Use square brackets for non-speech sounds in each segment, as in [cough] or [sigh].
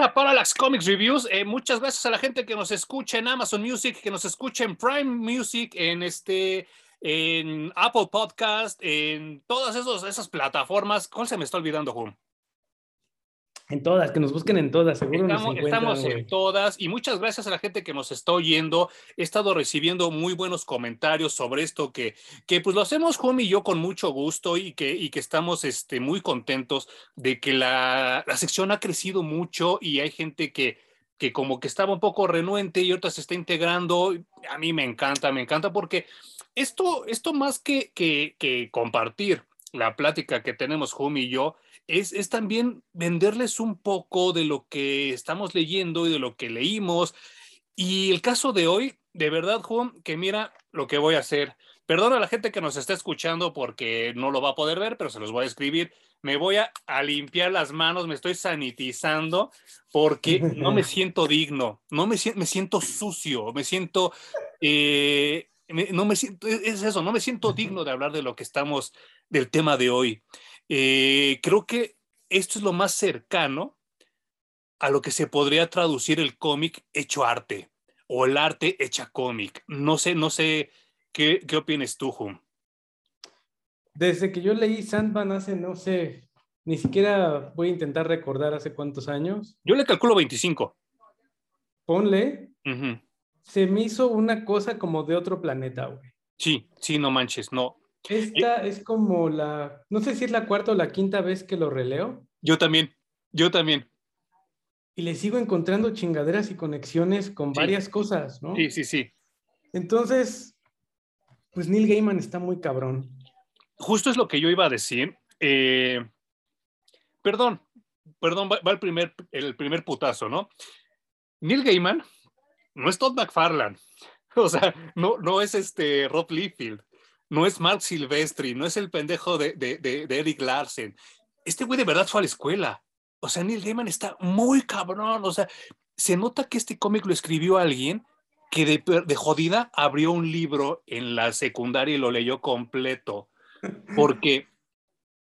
A Parallax Comics Reviews. Eh, muchas gracias a la gente que nos escucha en Amazon Music, que nos escucha en Prime Music, en este, en Apple Podcast, en todas esos, esas plataformas. ¿Cuál se me está olvidando, Juan? En todas, que nos busquen en todas, seguro estamos, estamos en todas y muchas gracias a la gente que nos está oyendo. He estado recibiendo muy buenos comentarios sobre esto que, que pues lo hacemos Juan y yo con mucho gusto y que, y que estamos este, muy contentos de que la, la sección ha crecido mucho y hay gente que, que como que estaba un poco renuente y ahorita se está integrando. A mí me encanta, me encanta porque esto, esto más que, que, que compartir la plática que tenemos Jumi y yo, es, también venderles un poco de lo que estamos leyendo y de lo que leímos. Y el caso de hoy, de verdad, Juan, que mira lo que voy a hacer. Perdona a la gente que nos está escuchando porque no lo va a poder ver, pero se los voy a escribir. Me voy a, limpiar las manos, me estoy sanitizando porque [laughs] no me siento digno, no me, me siento sucio, me siento, eh, no me siento, es eso, no me siento digno de hablar de lo que estamos, del tema de hoy. Eh, creo que esto es lo más cercano a lo que se podría traducir el cómic hecho arte o el arte hecha cómic. No sé, no sé, ¿qué, qué opinas tú, Jum? Desde que yo leí Sandman hace, no sé, ni siquiera voy a intentar recordar hace cuántos años. Yo le calculo 25. Ponle. Se me hizo una cosa como de otro planeta, güey. Sí, sí, no manches, no. Esta es como la, no sé si es la cuarta o la quinta vez que lo releo. Yo también, yo también. Y le sigo encontrando chingaderas y conexiones con varias cosas, ¿no? Sí, sí, sí. Entonces, pues Neil Gaiman está muy cabrón. Justo es lo que yo iba a decir. Eh, perdón, perdón, va, el, primer, el primer putazo, ¿no? Neil Gaiman no es Todd McFarlane, [laughs] o sea, no, no es este Rob Liefeld no es Mark Silvestri, no es el pendejo de, de, Eric Larsen. Este güey de verdad fue a la escuela. O sea, Neil Gaiman está muy cabrón. O sea, se nota que este cómic lo escribió alguien que de, de, jodida abrió un libro en la secundaria y lo leyó completo. Porque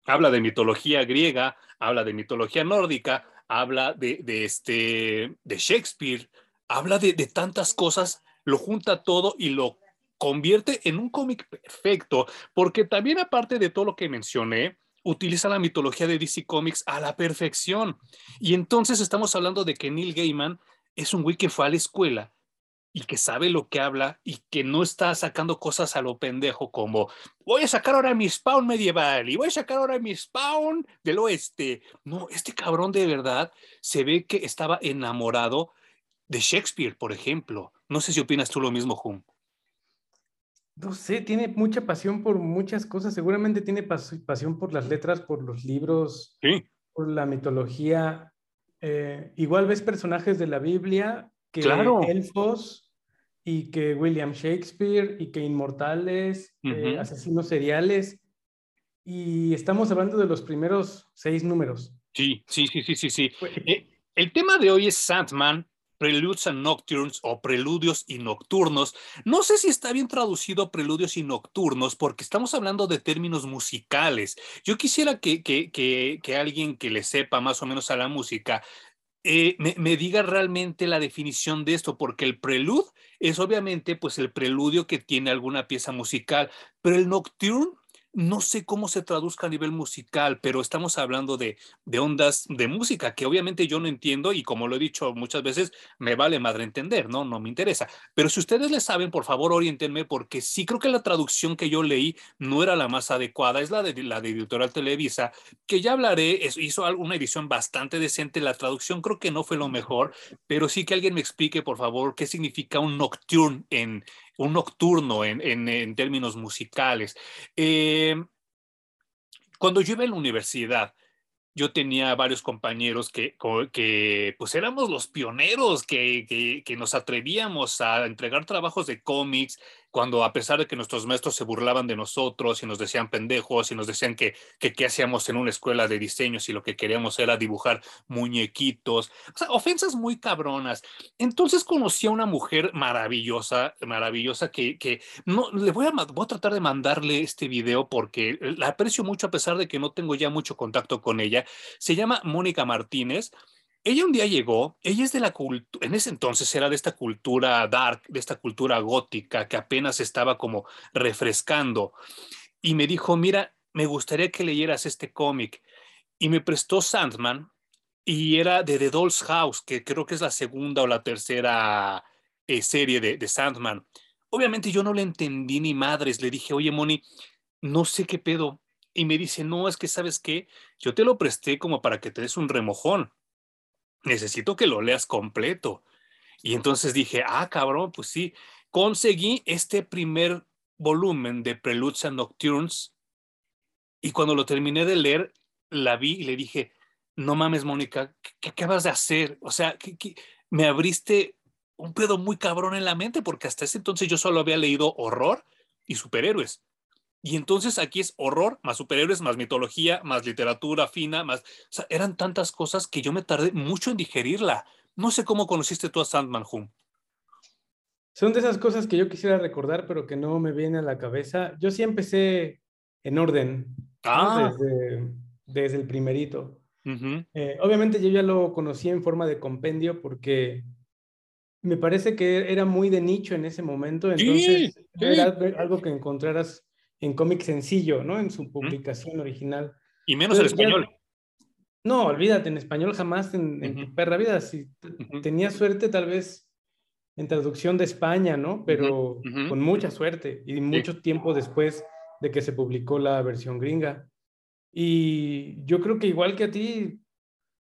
habla de mitología griega, habla de mitología nórdica, habla de, de este, de Shakespeare, habla de, de tantas cosas, lo junta todo y lo convierte en un cómic perfecto, porque también aparte de todo lo que mencioné, utiliza la mitología de DC Comics a la perfección. Y entonces estamos hablando de que Neil Gaiman es un güey que fue a la escuela y que sabe lo que habla y que no está sacando cosas a lo pendejo como voy a sacar ahora mi spawn medieval y voy a sacar ahora mi spawn del oeste. No, este cabrón de verdad se ve que estaba enamorado de Shakespeare, por ejemplo. No sé si opinas tú lo mismo, Hum. No sé, tiene mucha pasión por muchas cosas. Seguramente tiene pasión por las letras, por los libros, por la mitología. Eh, igual ves personajes de la Biblia que elfos y que William Shakespeare y que inmortales, eh, asesinos seriales. Y estamos hablando de los primeros seis números. Sí, sí, sí, sí, sí. sí. Eh, el tema de hoy es Sandman, Preludes and Nocturnes o Preludios y Nocturnos. No sé si está bien traducido Preludios y Nocturnos porque estamos hablando de términos musicales. Yo quisiera que, que, que, alguien que le sepa más o menos a la música eh, me, me, diga realmente la definición de esto, porque el prelude es obviamente pues el preludio que tiene alguna pieza musical, pero el nocturne no sé cómo se traduzca a nivel musical, pero estamos hablando de, de, ondas de música que obviamente yo no entiendo y como lo he dicho muchas veces, me vale madre entender, ¿no? No me interesa. Pero si ustedes le saben, por favor, orientenme porque sí creo que la traducción que yo leí no era la más adecuada, es la de la de Editorial Televisa, que ya hablaré, hizo una edición bastante decente, la traducción creo que no fue lo mejor, pero sí que alguien me explique, por favor, qué significa un nocturne en, un nocturno en, términos musicales. Em, cuando yo iba a la universidad, yo tenía varios compañeros que, que pues éramos los pioneros, que, que, nos atrevíamos a entregar trabajos de cómics, cuando a pesar de que nuestros maestros se burlaban de nosotros y nos decían pendejos y nos decían que qué hacíamos en una escuela de diseños y lo que queríamos era dibujar muñequitos, o sea, ofensas muy cabronas. Entonces conocí a una mujer maravillosa, maravillosa que, que no, le voy a, voy a tratar de mandarle este video porque la aprecio mucho a pesar de que no tengo ya mucho contacto con ella. Se llama Mónica Martínez ella un día llegó, ella es de la cultura, en ese entonces era de esta cultura dark, de esta cultura gótica que apenas estaba como refrescando y me dijo, mira, me gustaría que leyeras este cómic y me prestó Sandman y era de The Doll's House, que creo que es la segunda o la tercera eh, serie de, de Sandman. Obviamente yo no le entendí ni madres, le dije, oye Moni, no sé qué pedo. Y me dice, no, es que sabes qué, yo te lo presté como para que te des un remojón necesito que lo leas completo. Y entonces dije, ah, cabrón, pues sí, conseguí este primer volumen de Preludes and Nocturnes y cuando lo terminé de leer, la vi y le dije, no mames, Mónica, ¿qué, acabas de hacer? O sea, me abriste un pedo muy cabrón en la mente porque hasta ese entonces yo solo había leído horror y superhéroes. Y entonces aquí es horror, más superhéroes, más mitología, más literatura fina, más... O sea, eran tantas cosas que yo me tardé mucho en digerirla. No sé cómo conociste tú a Sandman, Hum. Son de esas cosas que yo quisiera recordar, pero que no me viene a la cabeza. Yo sí empecé en orden, ah. desde, el primerito. Eh, obviamente yo ya lo conocí en forma de compendio porque me parece que era muy de nicho en ese momento, entonces era algo que encontraras en cómic sencillo, ¿no? En su publicación original. Y menos en español. no, olvídate, en español jamás en, tu perra vida. Si tenía suerte, tal vez en traducción de España, ¿no? Pero con mucha suerte y mucho tiempo después de que se publicó la versión gringa. Y yo creo que igual que a ti,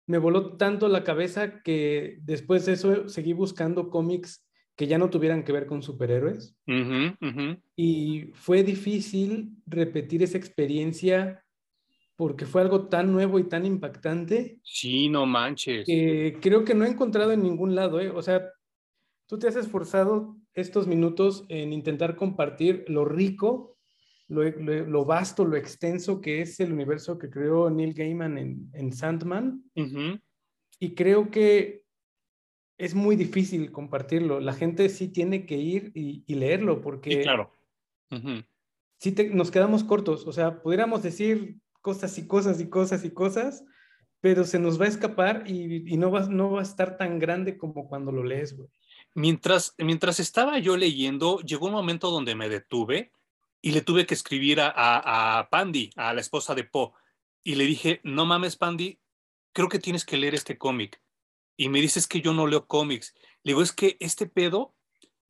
me voló tanto la cabeza que después de eso seguí buscando cómics que ya no tuvieran que ver con superhéroes. Y fue difícil repetir esa experiencia porque fue algo tan nuevo y tan impactante. Sí, no manches. Que creo que no he encontrado en ningún lado, ¿eh? O sea, tú te has esforzado estos minutos en intentar compartir lo rico, lo, vasto, lo extenso que es el universo que creó Neil Gaiman en, en Sandman. Y creo que es muy difícil compartirlo. La gente sí tiene que ir y, leerlo porque... Sí, claro. Sí nos quedamos cortos, o sea, pudiéramos decir cosas y cosas y cosas y cosas, pero se nos va a escapar y, no, va, no va a estar tan grande como cuando lo lees, güey. Mientras, mientras estaba yo leyendo, llegó un momento donde me detuve y le tuve que escribir a, a, a Pandy, a la esposa de Poe, y le dije, no mames, Pandy, creo que tienes que leer este cómic y me dices que yo no leo cómics. Le digo, es que este pedo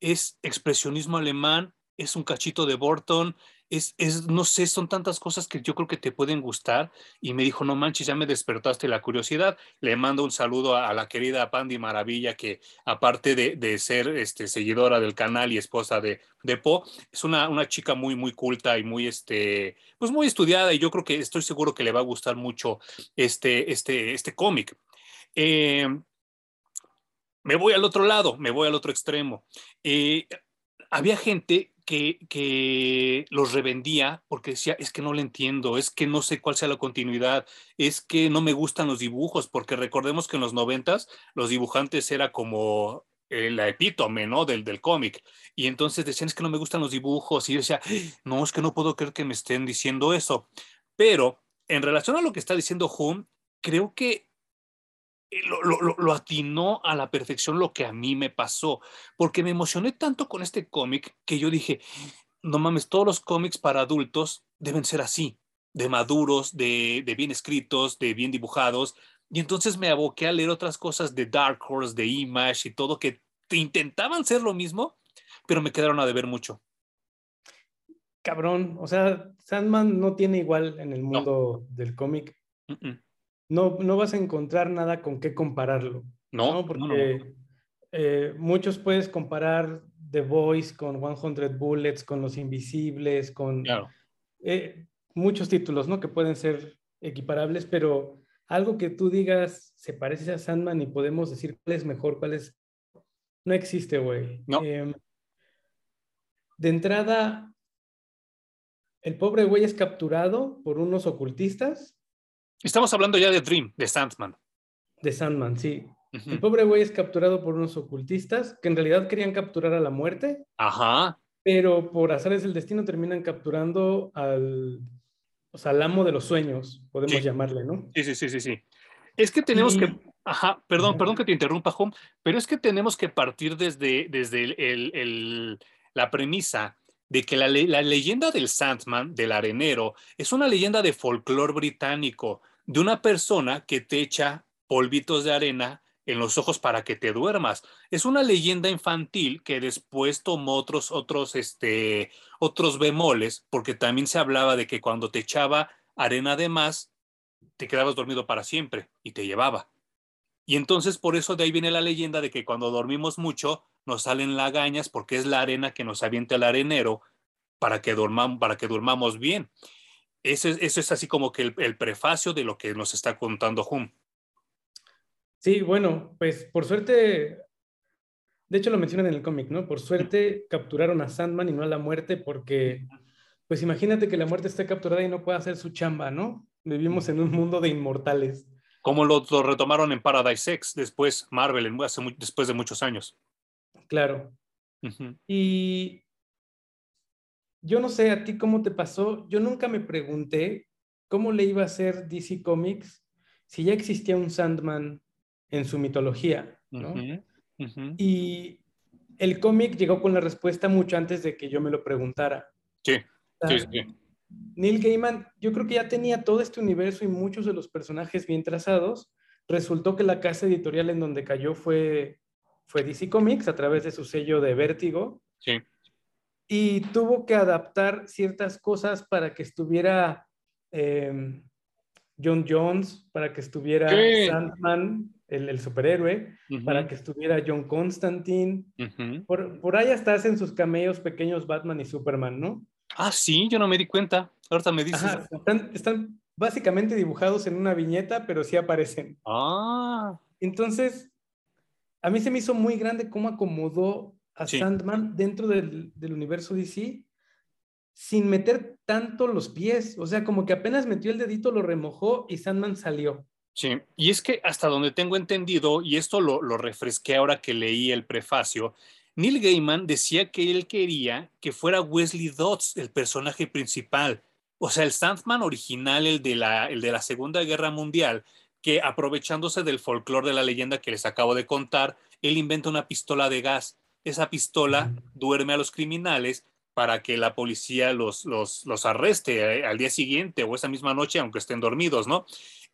es expresionismo alemán, es un cachito de Burton, es, es, no sé, son tantas cosas que yo creo que te pueden gustar. Y me dijo, no manches, ya me despertaste la curiosidad. Le mando un saludo a, la querida Pandy Maravilla, que aparte de, de, ser este, seguidora del canal y esposa de, de Po, es una, una chica muy, muy culta y muy, este, pues muy estudiada. Y yo creo que estoy seguro que le va a gustar mucho este, este, este cómic. Eh, me voy al otro lado, me voy al otro extremo. Eh, había gente que, los revendía porque decía, es que no le entiendo, es que no sé cuál sea la continuidad, es que no me gustan los dibujos, porque recordemos que en los noventas los dibujantes era como la epítome. Del, del cómic. Y entonces decían, es que no me gustan los dibujos. Y yo decía, no, es que no puedo creer que me estén diciendo eso. Pero en relación a lo que está diciendo Hume, creo que eh, lo, atinó a la perfección lo que a mí me pasó, porque me emocioné tanto con este cómic que yo dije, no mames, todos los cómics para adultos deben ser así, de maduros, de, bien escritos, de bien dibujados. Y entonces me aboqué a leer otras cosas de Dark Horse, de Image y todo, que intentaban ser lo mismo, pero me quedaron a deber mucho. Cabrón, o sea, Sandman no tiene igual en el mundo del cómic no, no vas a encontrar nada con qué compararlo. No, porque eh, muchos puedes comparar The Voice con 100 Bullets, con Los Invisibles, con eh, muchos títulos, ¿no? Que pueden ser equiparables, pero algo que tú digas se parece a Sandman y podemos decir cuál es mejor, cuál es... No existe, güey. No. Em, de entrada, el pobre güey es capturado por unos ocultistas. Estamos hablando ya de Dream, de Sandman. De Sandman, sí. El pobre güey es capturado por unos ocultistas que en realidad querían capturar a la muerte. Ajá. Pero por azares del destino terminan capturando al, o sea, al amo de los sueños, podemos llamarle, ¿no? Sí, sí, sí, sí, sí. Es que tenemos que, ajá, perdón, perdón que te interrumpa, Home, pero es que tenemos que partir desde, desde el, la premisa de que la, la, leyenda del Sandman, del arenero, es una leyenda de folclore británico, de una persona que te echa polvitos de arena en los ojos para que te duermas. Es una leyenda infantil que después tomó otros, otros, este, otros bemoles, porque también se hablaba de que cuando te echaba arena de más, te quedabas dormido para siempre y te llevaba. Y entonces por eso de ahí viene la leyenda de que cuando dormimos mucho nos salen lagañas porque es la arena que nos avienta el arenero para que, dormamos, para que durmamos bien. Eso es, eso es así como que el, el, prefacio de lo que nos está contando Hum. Sí, bueno, pues por suerte, de hecho lo mencionan en el cómic, ¿no? Por suerte capturaron a Sandman y no a la muerte porque, pues imagínate que la muerte esté capturada y no pueda hacer su chamba, ¿no? Vivimos en un mundo de inmortales. Como lo, retomaron en Paradise X después, Marvel, después de muchos años. Claro. Y yo no sé a ti cómo te pasó, yo nunca me pregunté cómo le iba a hacer DC Comics si ya existía un Sandman en su mitología, ¿no? Y el cómic llegó con la respuesta mucho antes de que yo me lo preguntara. Sí, sí, sí. Neil Gaiman, yo creo que ya tenía todo este universo y muchos de los personajes bien trazados. Resultó que la casa editorial en donde cayó fue, fue DC Comics a través de su sello de Vértigo. Sí. Y tuvo que adaptar ciertas cosas para que estuviera em, John Jones, para que estuviera Sandman, el, superhéroe, para que estuviera John Constantine. por, por, ahí hasta hacen sus cameos pequeños Batman y Superman, ¿no? Ah, sí, yo no me di cuenta. Ahorita me dices. están, básicamente dibujados en una viñeta, pero sí aparecen. Ah. Entonces, a mí se me hizo muy grande cómo acomodó a Sandman dentro del, del, universo DC sin meter tanto los pies. O sea, como que apenas metió el dedito, lo remojó y Sandman salió. Sí, y es que hasta donde tengo entendido, y esto lo, lo refresqué ahora que leí el prefacio, Neil Gaiman decía que él quería que fuera Wesley Dodds el personaje principal, o sea, el Sandman original, el de la, el de la Segunda Guerra Mundial, que aprovechándose del folclore de la leyenda que les acabo de contar, él inventa una pistola de gas. Esa pistola duerme a los criminales para que la policía los, los, los arreste eh, al día siguiente o esa misma noche, aunque estén dormidos, ¿no?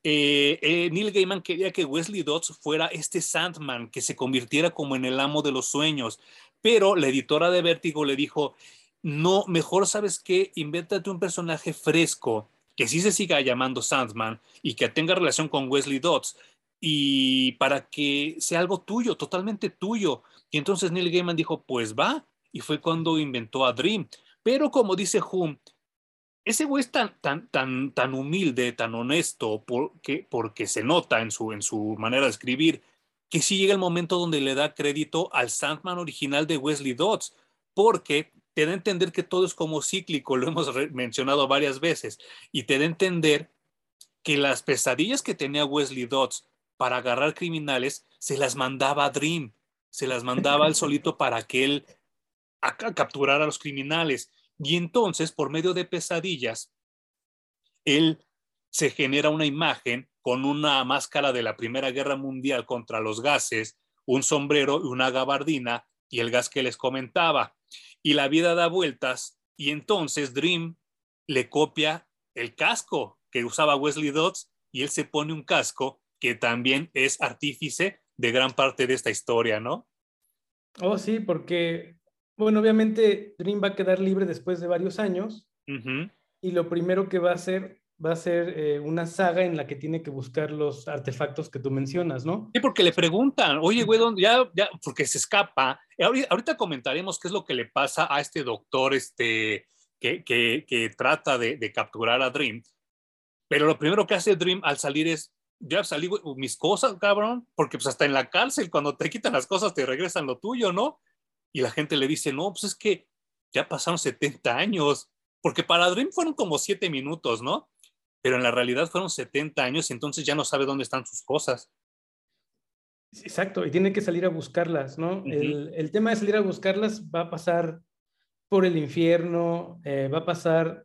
Eh, eh, Neil Gaiman quería que Wesley Dodds fuera este Sandman, que se convirtiera como en el amo de los sueños, pero la editora de Vértigo le dijo, no, mejor sabes qué, invéntate un personaje fresco, que sí se siga llamando Sandman y que tenga relación con Wesley Dodds, y para que sea algo tuyo, totalmente tuyo. Y entonces Neil Gaiman dijo, pues va, y fue cuando inventó a Dream. Pero como dice Hume, ese güey es tan, tan, tan, tan humilde, tan honesto, porque, porque se nota en su, en su manera de escribir, que sí llega el momento donde le da crédito al Sandman original de Wesley Dodds, porque te da a entender que todo es como cíclico, lo hemos mencionado varias veces, y te da a entender que las pesadillas que tenía Wesley Dodds para agarrar criminales se las mandaba a Dream, se las mandaba al solito para que él capturara a los criminales. Y entonces, por medio de pesadillas, él se genera una imagen con una máscara de la Primera Guerra Mundial contra los gases, un sombrero y una gabardina y el gas que les comentaba. Y la vida da vueltas y entonces Dream le copia el casco que usaba Wesley Dodds y él se pone un casco que también es artífice de gran parte de esta historia, ¿no? Oh, sí, porque bueno, obviamente Dream va a quedar libre después de varios años y lo primero que va a hacer va a ser eh, una saga en la que tiene que buscar los artefactos que tú mencionas, ¿no? Sí, porque le preguntan, oye, güey, ya, ya, porque se escapa. Ahorita, comentaremos qué es lo que le pasa a este doctor este, que, que, que trata de, de, capturar a Dream. Pero lo primero que hace Dream al salir es, ya salí mis cosas, cabrón, porque pues hasta en la cárcel, cuando te quitan las cosas, te regresan lo tuyo, ¿no? y la gente le dice, no, pues es que ya pasaron 70 años, porque para Dream fueron como 7 minutos, ¿no? Pero en la realidad fueron 70 años y entonces ya no sabe dónde están sus cosas. Exacto, y tiene que salir a buscarlas, ¿no? el, tema de salir a buscarlas va a pasar por el infierno, eh, va a pasar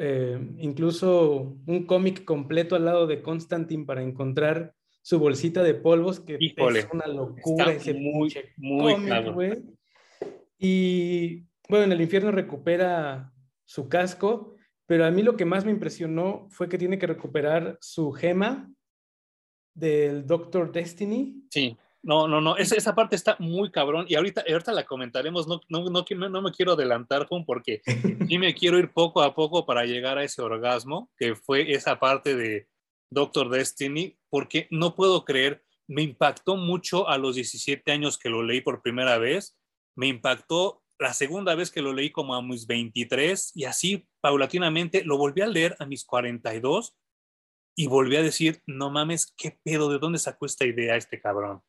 eh, incluso un cómic completo al lado de Constantine para encontrar su bolsita de polvos, que es una locura ese muy, muy cómic, Y bueno, en el infierno recupera su casco, pero a mí lo que más me impresionó fue que tiene que recuperar su gema del Doctor Destiny. Sí. No, no, no, esa, esa parte está muy cabrón y ahorita, ahorita la comentaremos, no, no, no, no me quiero adelantar, Juan, porque [laughs] sí me quiero ir poco a poco para llegar a ese orgasmo, que fue esa parte de Doctor Destiny, porque no puedo creer, me impactó mucho a los 17 años que lo leí por primera vez, me impactó la segunda vez que lo leí como a mis 23 y así paulatinamente lo volví a leer a mis 42 y volví a decir, no mames, qué pedo, ¿de dónde sacó esta idea este cabrón?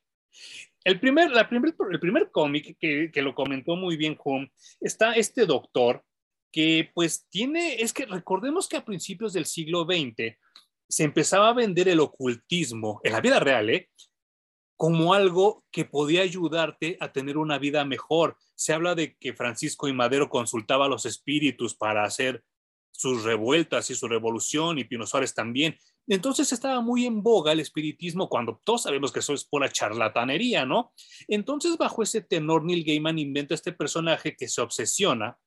El primer, la primer, el primer cómic que, que, lo comentó muy bien Home, está este doctor que pues tiene, es que recordemos que a principios del siglo XX se empezaba a vender el ocultismo, en la vida real, ¿eh? como algo que podía ayudarte a tener una vida mejor. Se habla de que Francisco y Madero consultaba a los espíritus para hacer sus revueltas y su revolución, y Pino Suárez también. Entonces estaba muy en boga el espiritismo cuando todos sabemos que eso es pura charlatanería, ¿no? Entonces bajo ese tenor Neil Gaiman inventa este personaje que se obsesiona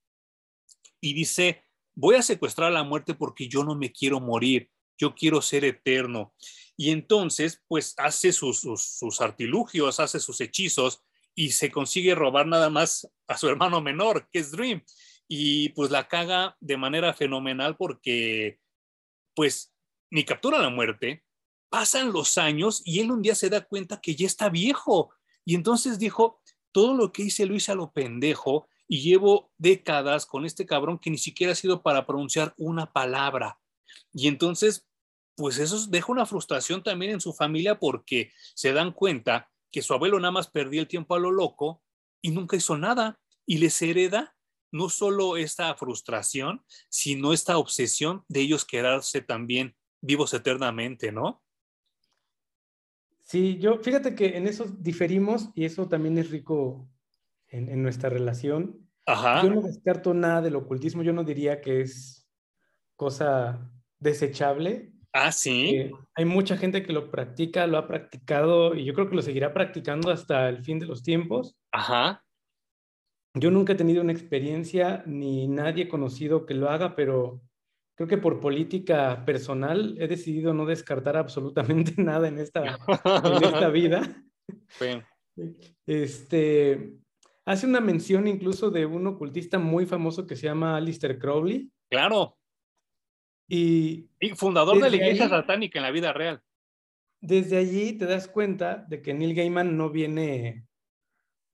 y dice, voy a secuestrar a la muerte porque yo no me quiero morir, yo quiero ser eterno. Y entonces pues hace sus, sus, artilugios, hace sus hechizos y se consigue robar nada más a su hermano menor, que es Dream. Y pues la caga de manera fenomenal porque pues ni captura la muerte, pasan los años y él un día se da cuenta que ya está viejo. Y entonces dijo, todo lo que hice lo hice a lo pendejo y llevo décadas con este cabrón que ni siquiera ha sido para pronunciar una palabra. Y entonces, pues eso deja una frustración también en su familia porque se dan cuenta que su abuelo nada más perdía el tiempo a lo loco y nunca hizo nada y les hereda no solo esta frustración, sino esta obsesión de ellos quedarse también vivos eternamente, ¿no? Sí, yo, fíjate que en eso diferimos y eso también es rico en, nuestra relación. Ajá. Yo no descarto nada del ocultismo, yo no diría que es cosa desechable. Ah, sí. Eh, hay mucha gente que lo practica, lo ha practicado y yo creo que lo seguirá practicando hasta el fin de los tiempos. Ajá. Yo nunca he tenido una experiencia ni nadie conocido que lo haga, pero creo que por política personal he decidido no descartar absolutamente [laughs] nada en esta, en esta [laughs] vida. Este, hace una mención incluso de un ocultista muy famoso que se llama Alistair Crowley. Claro. Y, fundador de la iglesia satánica en la vida real. Desde allí te das cuenta de que Neil Gaiman no viene,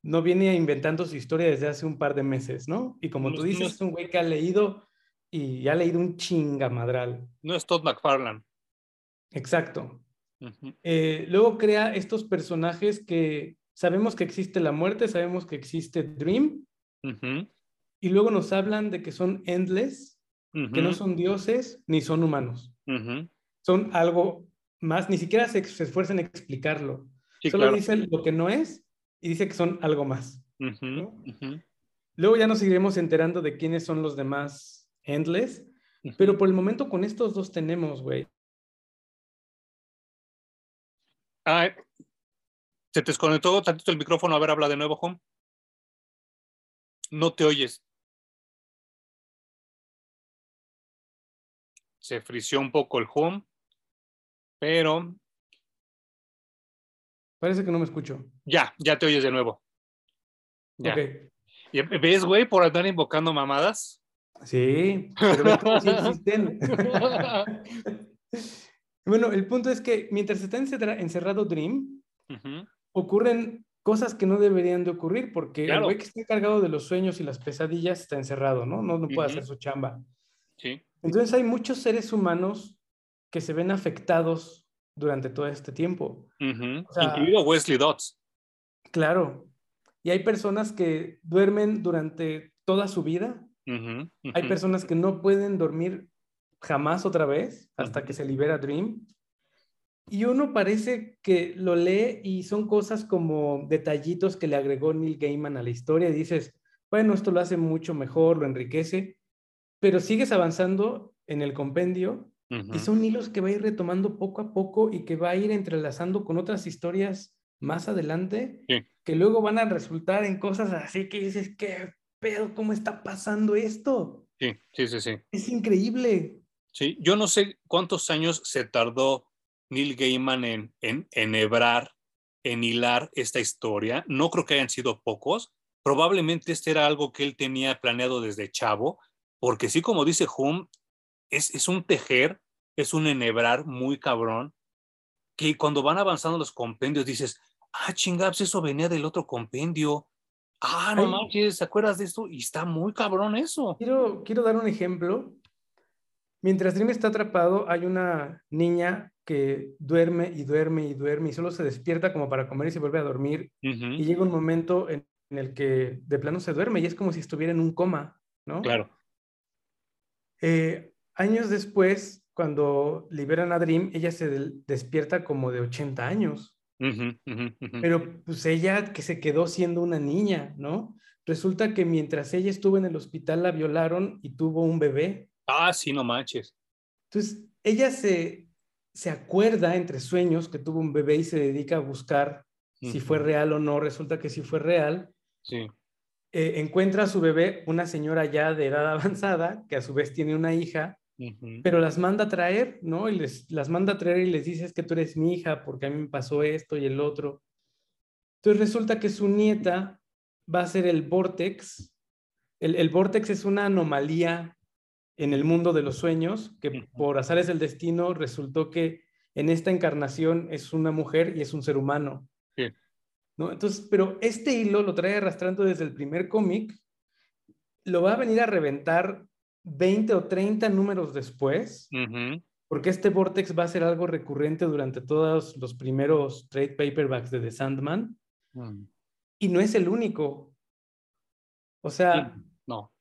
no viene inventando su historia desde hace un par de meses, ¿no? Y como tú dices, es un güey que ha leído y ya ha leído un chingamadral. No es Todd McFarlane. Exacto. Eh, luego crea estos personajes que sabemos que existe la muerte, sabemos que existe Dream, y luego nos hablan de que son endless, que no son dioses ni son humanos. Son algo más, ni siquiera se, esfuerzan en explicarlo. Solo dicen lo que no es y dice que son algo más. Luego ya nos seguiremos enterando de quiénes son los demás Endless. Pero por el momento con estos dos tenemos, güey. Ah, se te desconectó tantito el micrófono. A ver, habla de nuevo, Home. No te oyes. Se frició un poco el Home, pero... Parece que no me escucho. Ya, ya te oyes de nuevo. Ya. ¿Ves, güey, por andar invocando mamadas? Sí, pero sí existen. [laughs] bueno, el punto es que mientras está encerrado Dream, ocurren cosas que no deberían de ocurrir porque el güey que está encargado de los sueños y las pesadillas está encerrado, ¿no? No, no puede hacer su chamba. Sí. Entonces hay muchos seres humanos que se ven afectados durante todo este tiempo. Incluido Wesley Dodds. Claro. Y hay personas que duermen durante toda su vida. Hay personas que no pueden dormir jamás otra vez hasta que se libera Dream. Y uno parece que lo lee y son cosas como detallitos que le agregó Neil Gaiman a la historia. Y dices, bueno, esto lo hace mucho mejor, lo enriquece, pero sigues avanzando en el compendio y son hilos que va a ir retomando poco a poco y que va a ir entrelazando con otras historias más adelante que luego van a resultar en cosas así que dices, ¿qué pedo? ¿Cómo está pasando esto? Sí, sí, sí, sí. Es increíble. Sí, yo no sé cuántos años se tardó Neil Gaiman en, en enhebrar, en hilar esta historia. No creo que hayan sido pocos. Probablemente este era algo que él tenía planeado desde chavo, porque sí, como dice Hume, es, es un tejer, es un enhebrar muy cabrón, que cuando van avanzando los compendios dices, ah, chingaps, eso venía del otro compendio. Ah, no manches, ¿te acuerdas de esto? Y está muy cabrón eso. Quiero, quiero dar un ejemplo. Mientras Dream está atrapado, hay una niña que duerme y duerme y duerme y solo se despierta como para comer y se vuelve a dormir. Y llega un momento en, el que de plano se duerme y es como si estuviera en un coma, ¿no? Claro. Eh, años después, cuando liberan a Dream, ella se despierta como de 80 años. Pero pues ella que se quedó siendo una niña, ¿no? Resulta que mientras ella estuvo en el hospital la violaron y tuvo un bebé. Ah, sí, no manches. Entonces, ella se, se acuerda entre sueños que tuvo un bebé y se dedica a buscar si fue real o no. Resulta que sí fue real. Sí. Eh, encuentra a su bebé, una señora ya de edad [laughs] avanzada, que a su vez tiene una hija, pero las manda a traer, ¿no? Y les, las manda a traer y les dice, es que tú eres mi hija porque a mí me pasó esto y el otro. Entonces resulta que su nieta va a ser el Vortex. El, el Vortex es una anomalía en el mundo de los sueños, que por azares del destino resultó que en esta encarnación es una mujer y es un ser humano. ¿no? Entonces, pero este hilo lo trae arrastrando desde el primer cómic, lo va a venir a reventar 20 o 30 números después, porque este Vortex va a ser algo recurrente durante todos los primeros trade paperbacks de The Sandman. Mm. Y no es el único. O sea, no.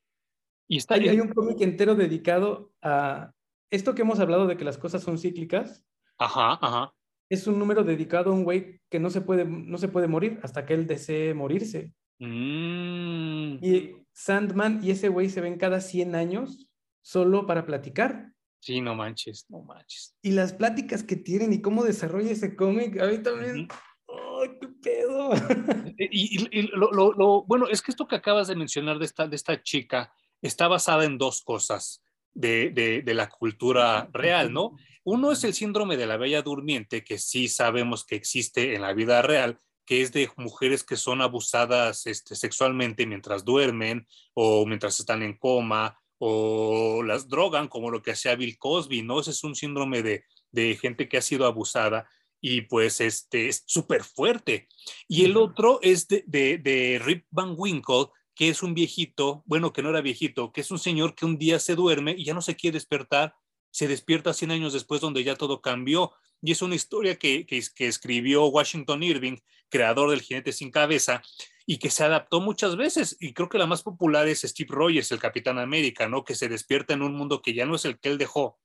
Y está hay, hay un cómic entero dedicado a esto que hemos hablado de que las cosas son cíclicas. Ajá, ajá. Es un número dedicado a un güey que no se puede, no se puede morir hasta que él desee morirse. Mm. Y Sandman y ese güey se ven cada 100 años solo para platicar. Sí, no manches, no manches. Y las pláticas que tienen y cómo desarrolla ese cómic, a mí también. ¡Ay, qué pedo! [laughs] Y, lo, bueno, es que esto que acabas de mencionar de esta, de esta chica está basada en dos cosas de, de, de la cultura real, ¿no? Uno es el síndrome de la bella durmiente, que sí sabemos que existe en la vida real, que es de mujeres que son abusadas este, sexualmente mientras duermen o mientras están en coma o las drogan, como lo que hacía Bill Cosby, ¿no? Ese es un síndrome de, de gente que ha sido abusada y pues este es súper fuerte. Y el otro es de, de, de, Rip Van Winkle, que es un viejito, bueno, que no era viejito, que es un señor que un día se duerme y ya no se quiere despertar, se despierta 100 años después donde ya todo cambió. Y es una historia que, que, que escribió Washington Irving creador del Jinete sin Cabeza, y que se adaptó muchas veces. Y creo que la más popular es Steve Rogers, el Capitán América, ¿no? Que se despierta en un mundo que ya no es el que él dejó.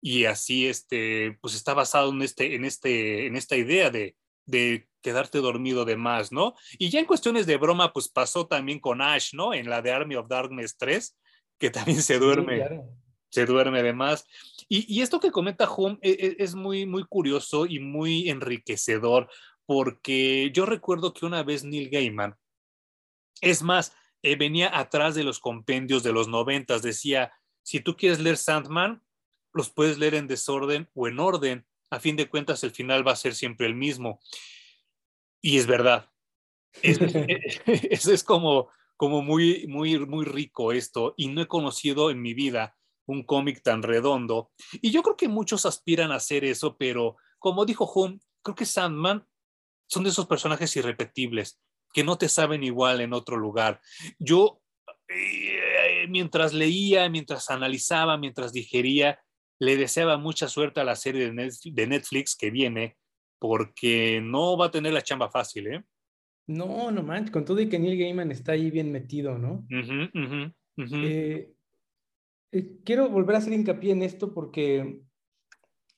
Y así, este, pues está basado en, este, en, este, en esta idea de, de quedarte dormido de más, ¿no? Y ya en cuestiones de broma, pues pasó también con Ash, ¿no? En la de Army of Darkness 3, que también se duerme. Se duerme de más. Y, y, esto que comenta Home es, e, es muy, muy curioso y muy enriquecedor, porque yo recuerdo que una vez Neil Gaiman, es más, eh, venía atrás de los compendios de los noventas, decía, si tú quieres leer Sandman, los puedes leer en desorden o en orden, a fin de cuentas el final va a ser siempre el mismo. Y es verdad. Es, [laughs] es, como, como muy, muy, muy rico esto, y no he conocido en mi vida un cómic tan redondo. Y yo creo que muchos aspiran a hacer eso, pero como dijo Hume, creo que Sandman son de esos personajes irrepetibles que no te saben igual en otro lugar. Yo, eh, mientras leía, mientras analizaba, mientras digería, le deseaba mucha suerte a la serie de Netflix que viene, porque no va a tener la chamba fácil, ¿eh? No, no manches, con todo y que Neil Gaiman está ahí bien metido, ¿no? Eh, eh, quiero volver a hacer hincapié en esto porque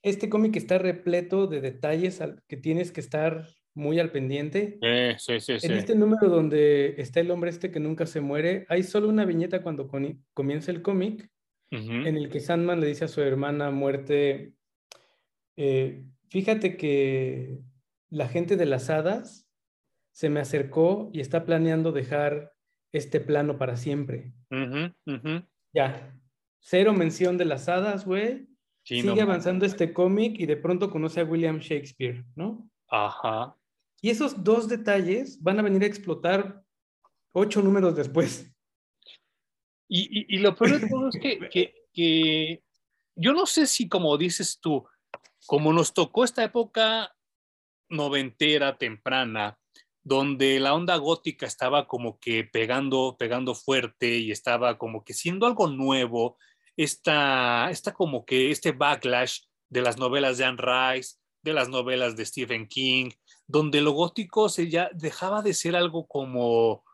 este cómic está repleto de detalles que tienes que estar muy al pendiente. sí, sí, en este número donde está el hombre este que nunca se muere, hay solo una viñeta cuando comienza el cómic en el que Sandman le dice a su hermana muerte, eh, fíjate que la gente de las hadas se me acercó y está planeando dejar este plano para siempre. Ya, cero mención de las hadas, güey. Sigue avanzando este cómic y de pronto conoce a William Shakespeare, ¿no? Ajá. Y esos dos detalles van a venir a explotar ocho números después. Y, lo peor de todo es [laughs] que, que, yo no sé si, como dices tú, como nos tocó esta época noventera, temprana, donde la onda gótica estaba como que pegando, pegando fuerte y estaba como que siendo algo nuevo, esta, esta como que este backlash de las novelas de Anne Rice, de las novelas de Stephen King, donde lo gótico se ya dejaba de ser algo como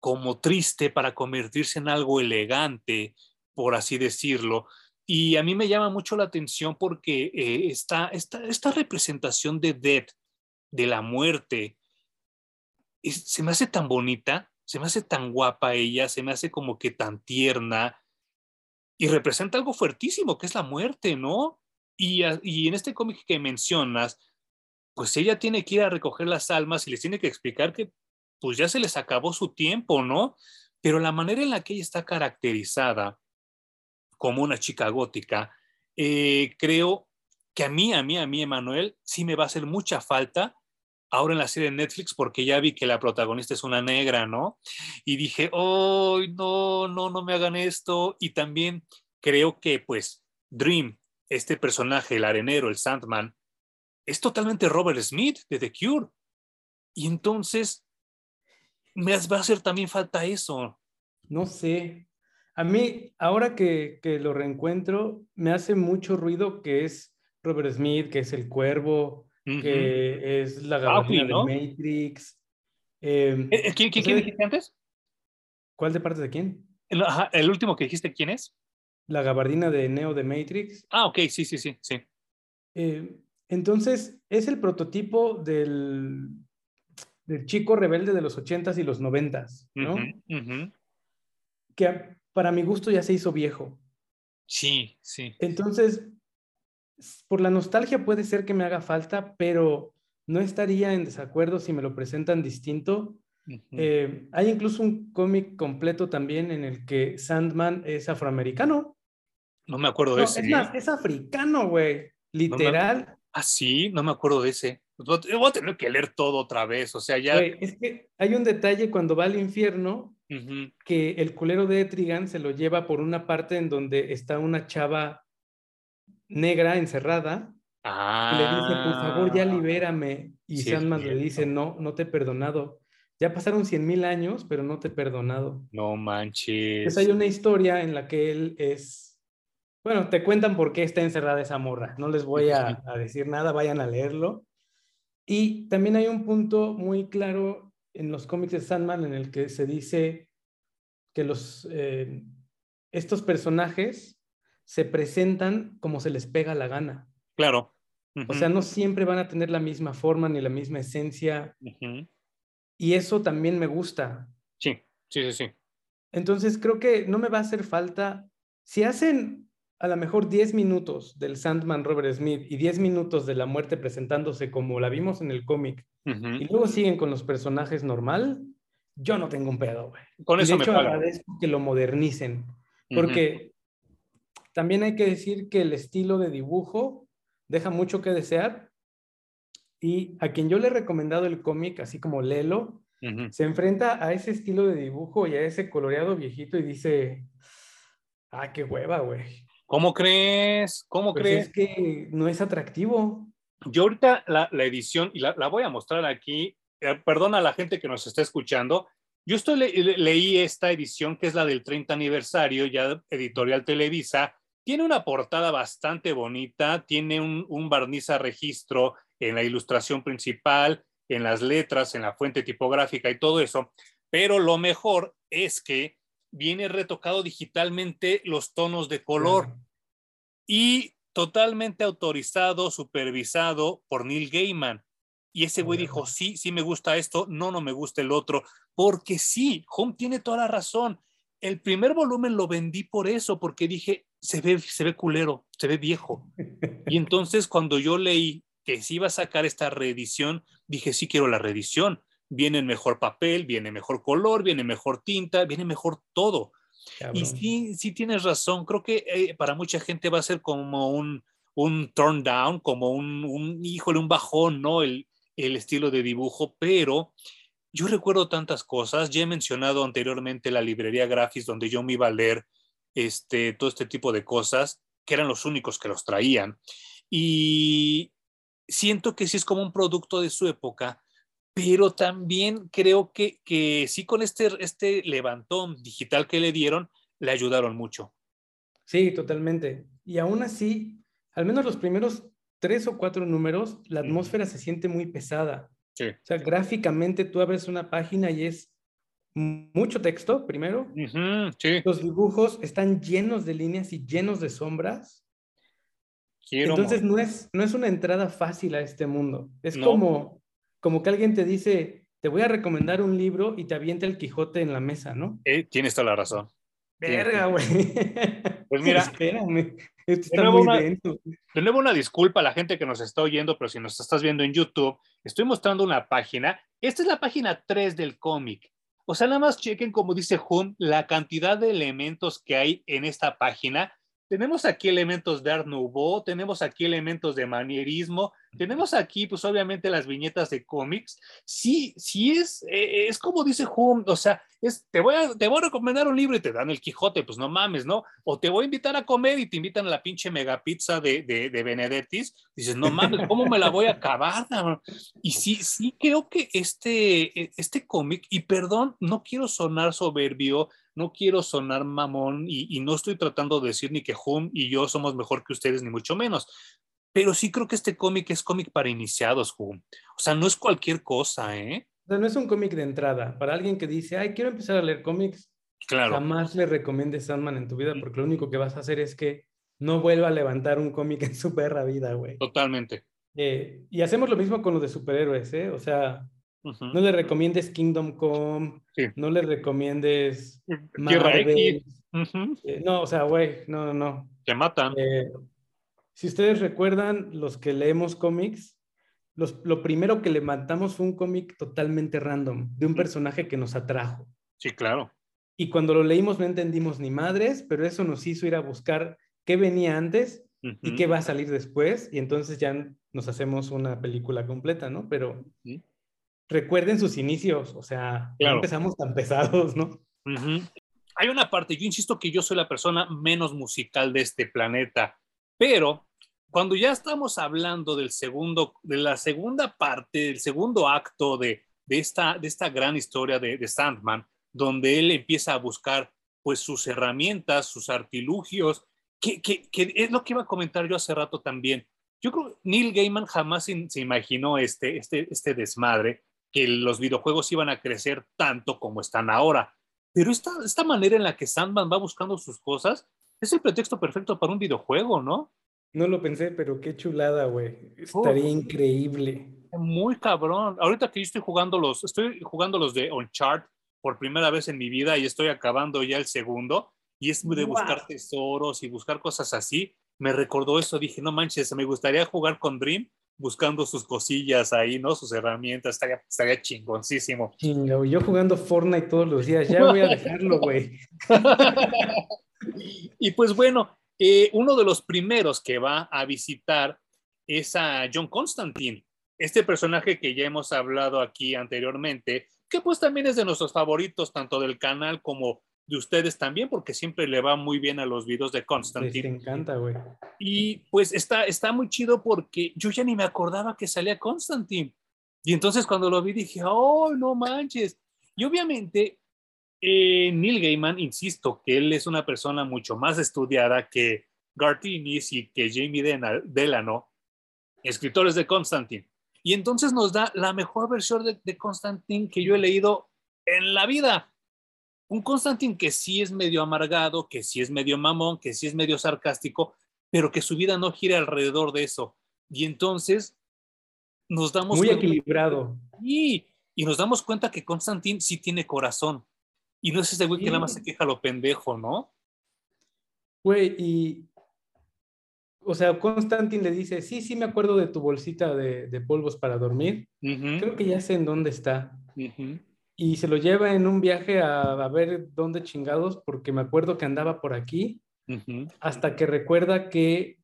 como triste para convertirse en algo elegante, por así decirlo. Y a mí me llama mucho la atención porque eh, esta, esta, representación de Death, de la muerte, se me hace tan bonita, se me hace tan guapa ella, se me hace como que tan tierna y representa algo fuertísimo, que es la muerte, ¿no? Y, y en este cómic que mencionas, pues ella tiene que ir a recoger las almas y les tiene que explicar que pues ya se les acabó su tiempo, ¿no? Pero la manera en la que ella está caracterizada como una chica gótica, eh, creo que a mí, a mí, a mí, Emanuel, sí me va a hacer mucha falta ahora en la serie de Netflix porque ya vi que la protagonista es una negra, ¿no? Y dije, oh, no, no, no me hagan esto. Y también creo que pues Dream, este personaje, el arenero, el Sandman, es totalmente Robert Smith de The Cure. Y entonces me va a hacer también falta eso. No sé. A mí, ahora que, que lo reencuentro, me hace mucho ruido que es Robert Smith, que es el cuervo, que es la gabardina de Matrix. Eh, eh, ¿Quién, quién, dijiste antes? ¿Cuál de parte de quién? El, el, último que dijiste, ¿quién es? La gabardina de Neo de Matrix. Ah, ok, sí, sí, sí, sí. Eh, entonces, es el prototipo del, del chico rebelde de los ochentas y los noventas, ¿no? Que para mi gusto ya se hizo viejo. Sí, sí. Entonces, por la nostalgia puede ser que me haga falta, pero no estaría en desacuerdo si me lo presentan distinto. Eh, hay incluso un cómic completo también en el que Sandman es afroamericano. No me acuerdo de ese. Es más, es africano, güey. Literal. Ah, sí, no me acuerdo de ese. Voy a tener que leer todo otra vez, o sea, ya... es que hay un detalle cuando va al infierno que el culero de Etrigan se lo lleva por una parte en donde está una chava negra encerrada y le dice, por favor, ya ah, libérame. Y Sandman le dice, no, no te he perdonado. Ya pasaron cien mil años, pero no te he perdonado. No manches. Pues hay una historia en la que él es... Bueno, te cuentan por qué está encerrada esa morra. No les voy a, a decir nada, vayan a leerlo. Y también hay un punto muy claro en los cómics de Sandman en el que se dice que los, eh, estos personajes se presentan como se les pega la gana. Claro. O sea, no siempre van a tener la misma forma ni la misma esencia. Y eso también me gusta. Sí, sí, sí, sí. Entonces creo que no me va a hacer falta. Si hacen a lo mejor 10 minutos del Sandman Robert Smith y 10 minutos de la muerte presentándose como la vimos en el cómic, y luego siguen con los personajes normal, yo no tengo un pedo, güey. Con eso de hecho, agradezco que lo modernicen. Porque también hay que decir que el estilo de dibujo deja mucho que desear. Y a quien yo le he recomendado el cómic, así como Lelo, se enfrenta a ese estilo de dibujo y a ese coloreado viejito y dice, ah, qué hueva, güey. ¿Cómo crees? ¿Cómo pues crees? Es que no es atractivo. Yo ahorita la, edición, y la, voy a mostrar aquí, eh, perdona a la gente que nos está escuchando, yo estoy leí esta edición que es la del 30 aniversario, ya editorial Televisa, tiene una portada bastante bonita, tiene un, barniz a registro en la ilustración principal, en las letras, en la fuente tipográfica y todo eso, pero lo mejor es que viene retocado digitalmente los tonos de color y totalmente autorizado, supervisado por Neil Gaiman. Y ese güey dijo, sí, sí me gusta esto, no, no me gusta el otro, porque sí, Home tiene toda la razón. El primer volumen lo vendí por eso, porque dije, se ve, se ve culero, se ve viejo. Y [laughs] entonces cuando yo leí que se iba a sacar esta reedición, dije, sí quiero la reedición. Viene mejor papel, viene mejor color, viene mejor tinta, viene mejor todo. Y sí, sí tienes razón, creo que eh, para mucha gente va a ser como un, un turn down, como un, un híjole, un bajón, ¿no? El, el estilo de dibujo, pero yo recuerdo tantas cosas. Ya he mencionado anteriormente la librería Graphics donde yo me iba a leer este, todo este tipo de cosas, que eran los únicos que los traían. Y siento que sí es como un producto de su época, pero también creo que, que sí con este, este levantón digital que le dieron, le ayudaron mucho. Sí, totalmente. Y aún así, al menos los primeros tres o cuatro números, la atmósfera se siente muy pesada. Sí. O sea, gráficamente tú abres una página y es mucho texto, primero. sí. Los dibujos están llenos de líneas y llenos de sombras. Entonces no es, no es una entrada fácil a este mundo. Es como, como que alguien te dice, te voy a recomendar un libro y te avienta el Quijote en la mesa, ¿no? Eh, tienes toda la razón. Verga, güey. Pues mira, [laughs] espérame. Esto está de, nuevo muy una, de nuevo una disculpa a la gente que nos está oyendo, pero si nos estás viendo en YouTube, estoy mostrando una página. Esta es la página 3 del cómic. O sea, nada más chequen, como dice Hum, la cantidad de elementos que hay en esta página tenemos aquí elementos de Art Nouveau, tenemos aquí elementos de manierismo, tenemos aquí, pues obviamente, las viñetas de cómics. Sí, sí es, eh, es como dice Hum, o sea, es, te, voy a, te voy a recomendar un libro y te dan el Quijote, pues no mames, ¿no? O te voy a invitar a comer y te invitan a la pinche mega pizza de, de, de Benedettis. Dices, no mames, ¿cómo me la voy a acabar? Y sí, sí creo que este, e, este cómic, y perdón, no quiero sonar soberbio, no quiero sonar mamón y, no estoy tratando de decir ni que Hum y yo somos mejor que ustedes, ni mucho menos. Pero sí creo que este cómic es cómic para iniciados, Hum. O sea, no es cualquier cosa, ¿eh? O sea, no es un cómic de entrada. Para alguien que dice, ay, quiero empezar a leer cómics, claro. jamás le recomiendes Sandman en tu vida, porque lo único que vas a hacer es que no vuelva a levantar un cómic [laughs] en su perra vida, güey. Totalmente. Eh, y hacemos lo mismo con los de superhéroes, ¿eh? O sea, no le recomiendes Kingdom Come, no le recomiendes Marvel. Eh, no, o sea, güey, no, no, no. Te matan. Eh, si ustedes recuerdan, los que leemos cómics, lo primero que le matamos fue un cómic totalmente random, de un personaje que nos atrajo. Sí, claro. Y cuando lo leímos no entendimos ni madres, pero eso nos hizo ir a buscar qué venía antes y qué va a salir después, y entonces ya nos hacemos una película completa, ¿no? Pero recuerden sus inicios, o sea, no empezamos tan pesados, ¿no? Hay una parte, yo insisto que yo soy la persona menos musical de este planeta, pero cuando ya estamos hablando del segundo, de la segunda parte, del segundo acto de, esta, de esta gran historia de, Sandman, donde él empieza a buscar pues sus herramientas, sus artilugios, que, es lo que iba a comentar yo hace rato también. Yo creo que Neil Gaiman jamás se, se imaginó este, este, este desmadre, que los videojuegos iban a crecer tanto como están ahora. Pero esta, esta manera en la que Sandman va buscando sus cosas es el pretexto perfecto para un videojuego, ¿no? No lo pensé, pero qué chulada, güey. Estaría increíble. Muy cabrón. Ahorita que yo estoy jugando los, estoy jugando los de Uncharted por primera vez en mi vida y estoy acabando ya el segundo y es de buscar tesoros y buscar cosas así. Me recordó eso, dije, no manches, me gustaría jugar con Dream buscando sus cosillas ahí, ¿no? Sus herramientas, estaría, estaría chingoncísimo. Chingo, yo jugando Fortnite todos los días, ya voy a [laughs] dejarlo, güey. [laughs] y pues bueno, eh, uno de los primeros que va a visitar es a John Constantine, este personaje que ya hemos hablado aquí anteriormente, que pues también es de nuestros favoritos, tanto del canal como de ustedes también, porque siempre le va muy bien a los videos de Constantine. Me encanta, güey. Y pues está, está muy chido porque yo ya ni me acordaba que salía Constantine. Y entonces cuando lo vi dije, oh, no manches. Y obviamente eh, Neil Gaiman, insisto, que él es una persona mucho más estudiada que Garth y que Jamie Delano, escritores de Constantine. Y entonces nos da la mejor versión de, de Constantine que yo he leído en la vida. Un Constantine que sí es medio amargado, que sí es medio mamón, que sí es medio sarcástico, pero que su vida no gira alrededor de eso. Y entonces nos damos muy equilibrado. Y, y nos damos cuenta que Constantine sí tiene corazón. Y no es ese güey que nada más se queja lo pendejo, ¿no? Güey, y. O sea, Constantine le dice: Sí, sí, me acuerdo de tu bolsita de, polvos para dormir. Creo que ya sé en dónde está. Y se lo lleva en un viaje a, ver dónde chingados, porque me acuerdo que andaba por aquí. Hasta que recuerda que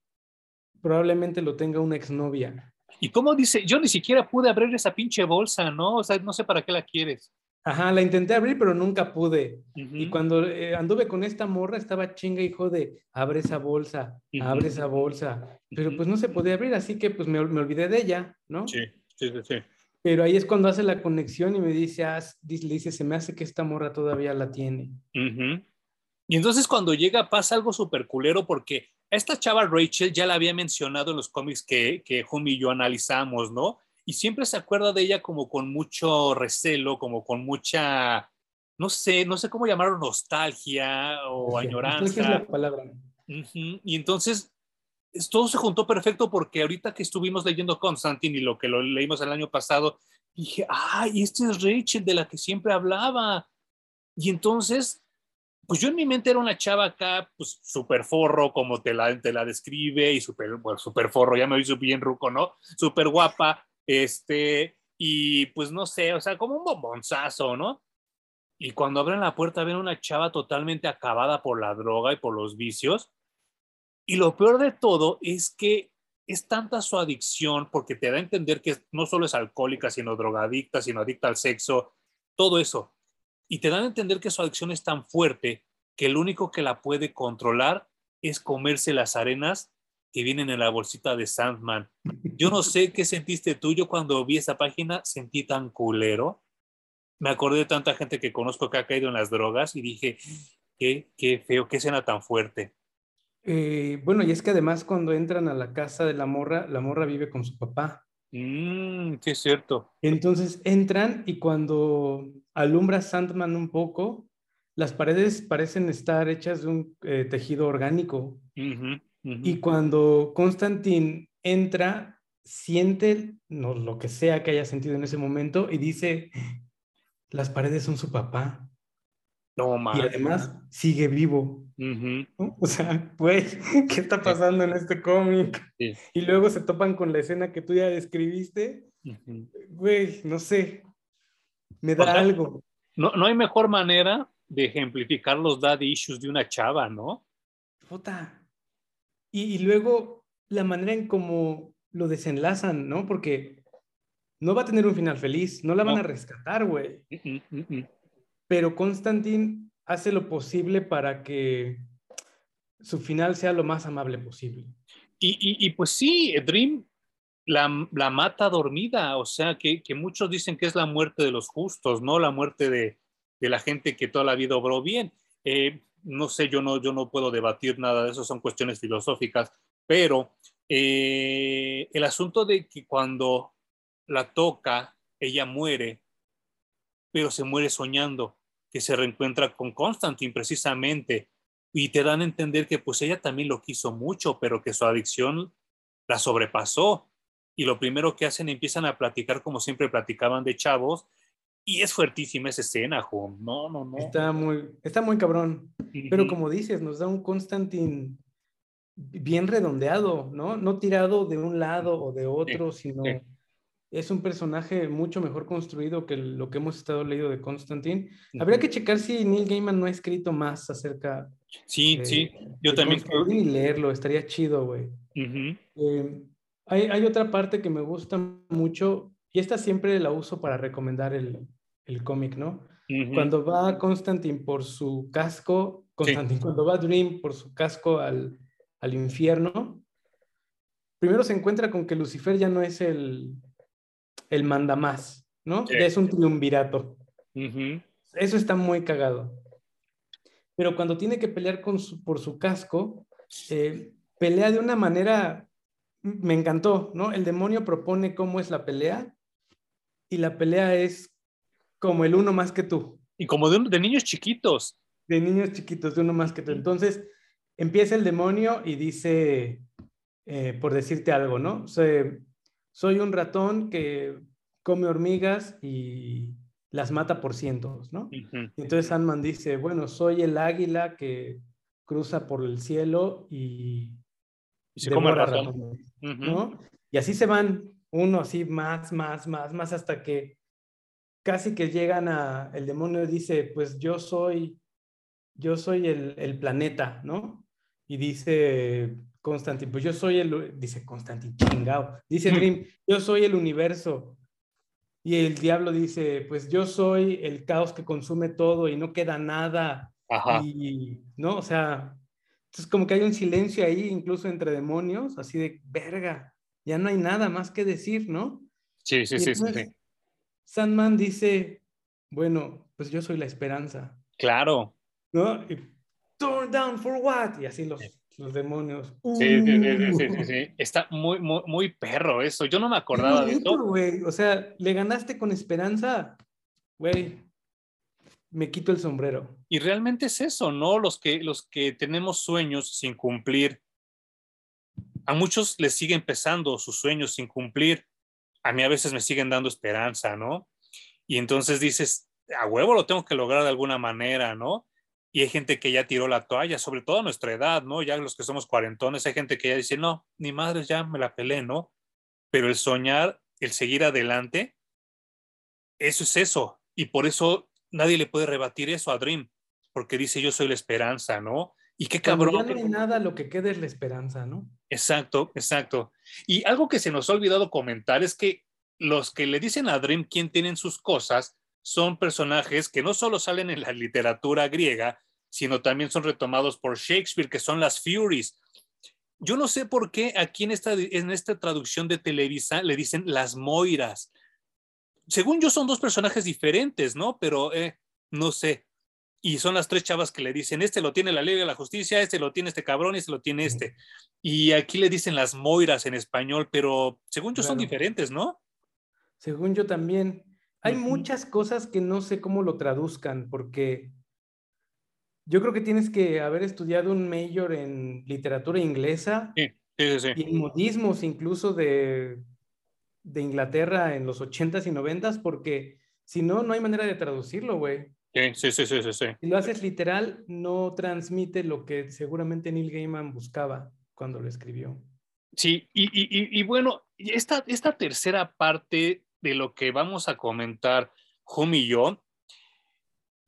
probablemente lo tenga una exnovia. ¿Y cómo dice? Yo ni siquiera pude abrir esa pinche bolsa, ¿no? O sea, no sé para qué la quieres. Ajá, la intenté abrir, pero nunca pude. Y cuando eh, anduve con esta morra, estaba chinga, hijo de, abre esa bolsa, abre esa bolsa. Pero pues no se podía abrir, así que pues me, me, olvidé de ella, ¿no? Sí, sí, sí. Pero ahí es cuando hace la conexión y me dice, ah, le dice, se me hace que esta morra todavía la tiene. Y entonces cuando llega pasa algo súper culero porque esta chava Rachel ya la había mencionado en los cómics que, que Humi y yo analizamos, ¿no? Y siempre se acuerda de ella como con mucho recelo, como con mucha, no sé, no sé cómo llamarlo, nostalgia o añoranza. Es la palabra. Y entonces todo se juntó perfecto porque ahorita que estuvimos leyendo Constantine y lo que lo leímos el año pasado, dije, ay, esta es Rachel de la que siempre hablaba. Y entonces, pues yo en mi mente era una chava acá, pues súper forro, como te la, te la describe, y súper bueno, super forro, ya me hizo bien ruco, ¿no? Súper guapa, este, y pues no sé, o sea, como un bombonzazo, ¿no? Y cuando abren la puerta ven una chava totalmente acabada por la droga y por los vicios. Y lo peor de todo es que es tanta su adicción, porque te da a entender que no solo es alcohólica, sino drogadicta, sino adicta al sexo, todo eso. Y te dan a entender que su adicción es tan fuerte que el único que la puede controlar es comerse las arenas que vienen en la bolsita de Sandman. Yo no sé qué sentiste tú, yo cuando vi esa página sentí tan culero. Me acordé de tanta gente que conozco que ha caído en las drogas y dije, qué, qué feo, qué escena tan fuerte. Eh, bueno, y es que además cuando entran a la casa de la morra, la morra vive con su papá. Mm, sí, es cierto. Entonces entran y cuando alumbra Sandman un poco, las paredes parecen estar hechas de un eh, tejido orgánico. Y cuando Constantin entra, siente no, lo que sea que haya sentido en ese momento y dice, las paredes son su papá. No, Y además sigue vivo. O sea, pues, [laughs] ¿qué está pasando en este cómic? Y luego se topan con la escena que tú ya describiste. Güey, no sé. Me da algo. No, no hay mejor manera de ejemplificar los daddy issues de una chava, ¿no? Puta. Y, luego la manera en cómo lo desenlazan, ¿no? Porque no va a tener un final feliz, no la van a rescatar, güey. Pero Constantine hace lo posible para que su final sea lo más amable posible. Y, pues sí, Dream la, la, mata dormida, o sea, que, que, muchos dicen que es la muerte de los justos, ¿no? La muerte de, de la gente que toda la vida obró bien. Eh, no sé, yo no, yo no puedo debatir nada de eso, son cuestiones filosóficas, pero eh, el asunto de que cuando la toca, ella muere, pero se muere soñando, que se reencuentra con Constantine precisamente, y te dan a entender que pues ella también lo quiso mucho, pero que su adicción la sobrepasó. Y lo primero que hacen, empiezan a platicar como siempre platicaban de chavos, y es fuertísima esa escena, Juan. No, no, no. Está muy, está muy cabrón. Pero como dices, nos da un Constantine bien redondeado, ¿no? No tirado de un lado o de otro, sino es un personaje mucho mejor construido que lo que hemos estado leyendo de Constantine. Habría que checar si Neil Gaiman no ha escrito más acerca. Sí, sí, yo también creo. Y leerlo, estaría chido, güey. Eh, hay, hay otra parte que me gusta mucho, y esta siempre la uso para recomendar el, el cómic, ¿no? Cuando va Constantine por su casco, Constantine, cuando va Dream por su casco al, al, infierno, primero se encuentra con que Lucifer ya no es el, el mandamás, ¿no? Ya es un triunvirato. Eso está muy cagado. Pero cuando tiene que pelear con por su casco, eh, pelea de una manera me encantó, ¿no? El demonio propone cómo es la pelea y la pelea es como el uno más que tú. Y como de, de niños chiquitos. De niños chiquitos, de uno más que tú. Entonces empieza el demonio y dice, eh, por decirte algo, ¿no? soy un ratón que come hormigas y las mata por cientos, ¿no? Entonces Sandman dice, bueno, soy el águila que cruza por el cielo y, se come ratón. ¿no? Y así se van, uno así más, más, más, más, hasta que casi que llegan a, el demonio dice, pues yo soy, yo soy el, el planeta, ¿no? Y dice Constantine, pues yo soy el, dice Constantine, chingao, dice Dream, yo soy el universo. Y el diablo dice, pues yo soy el caos que consume todo y no queda nada. Ajá. Y, ¿no? O sea, entonces como que hay un silencio ahí, incluso entre demonios, así de, verga, ya no hay nada más que decir, ¿no? Sí, sí, sí, sí. Sandman dice, bueno, pues yo soy la esperanza. Claro. ¿No? Y, Turn down for what? Y así los, los demonios. Sí, sí, sí, sí, sí, uh. Está muy, muy, muy perro eso. Yo no me acordaba de eso. Güey. O sea, le ganaste con esperanza, güey. Me quito el sombrero. Y realmente es eso, ¿no? Los que, los que tenemos sueños sin cumplir. A muchos les siguen empezando sus sueños sin cumplir. A mí a veces me siguen dando esperanza, ¿no? Y entonces dices, a huevo lo tengo que lograr de alguna manera, ¿no? y hay gente que ya tiró la toalla, sobre todo a nuestra edad, ¿no? Ya los que somos cuarentones, hay gente que ya dice, no, ni madre, ya me la pelé, ¿no? Pero el soñar, el seguir adelante, eso es eso. Y por eso nadie le puede rebatir eso a Dream, porque dice, yo soy la esperanza, ¿no? Y qué cabrón. ya no hay nada, lo que queda es la esperanza, ¿no? Exacto, exacto. Y algo que se nos ha olvidado comentar es que los que le dicen a Dream quién tienen sus cosas, son personajes que no solo salen en la literatura griega, sino también son retomados por Shakespeare, que son las Furies. Yo no sé por qué aquí en esta, en esta traducción de Televisa le dicen las Moiras. Según yo son dos personajes diferentes, ¿no? Pero eh, no sé. Y son las tres chavas que le dicen, este lo tiene la ley de la justicia, este lo tiene este cabrón y este lo tiene este. Y aquí le dicen las Moiras en español, pero según yo son diferentes, ¿no? Según yo también. Hay muchas cosas que no sé cómo lo traduzcan, porque yo creo que tienes que haber estudiado un major en literatura inglesa sí, sí, sí. y en modismos incluso de, de Inglaterra en los 80s y 90s, porque si no, no hay manera de traducirlo, güey. Sí, sí, sí, sí, sí. Si lo haces literal, no transmite lo que seguramente Neil Gaiman buscaba cuando lo escribió. Sí, y, y, y bueno, esta, esta tercera parte de lo que vamos a comentar, Hum y yo,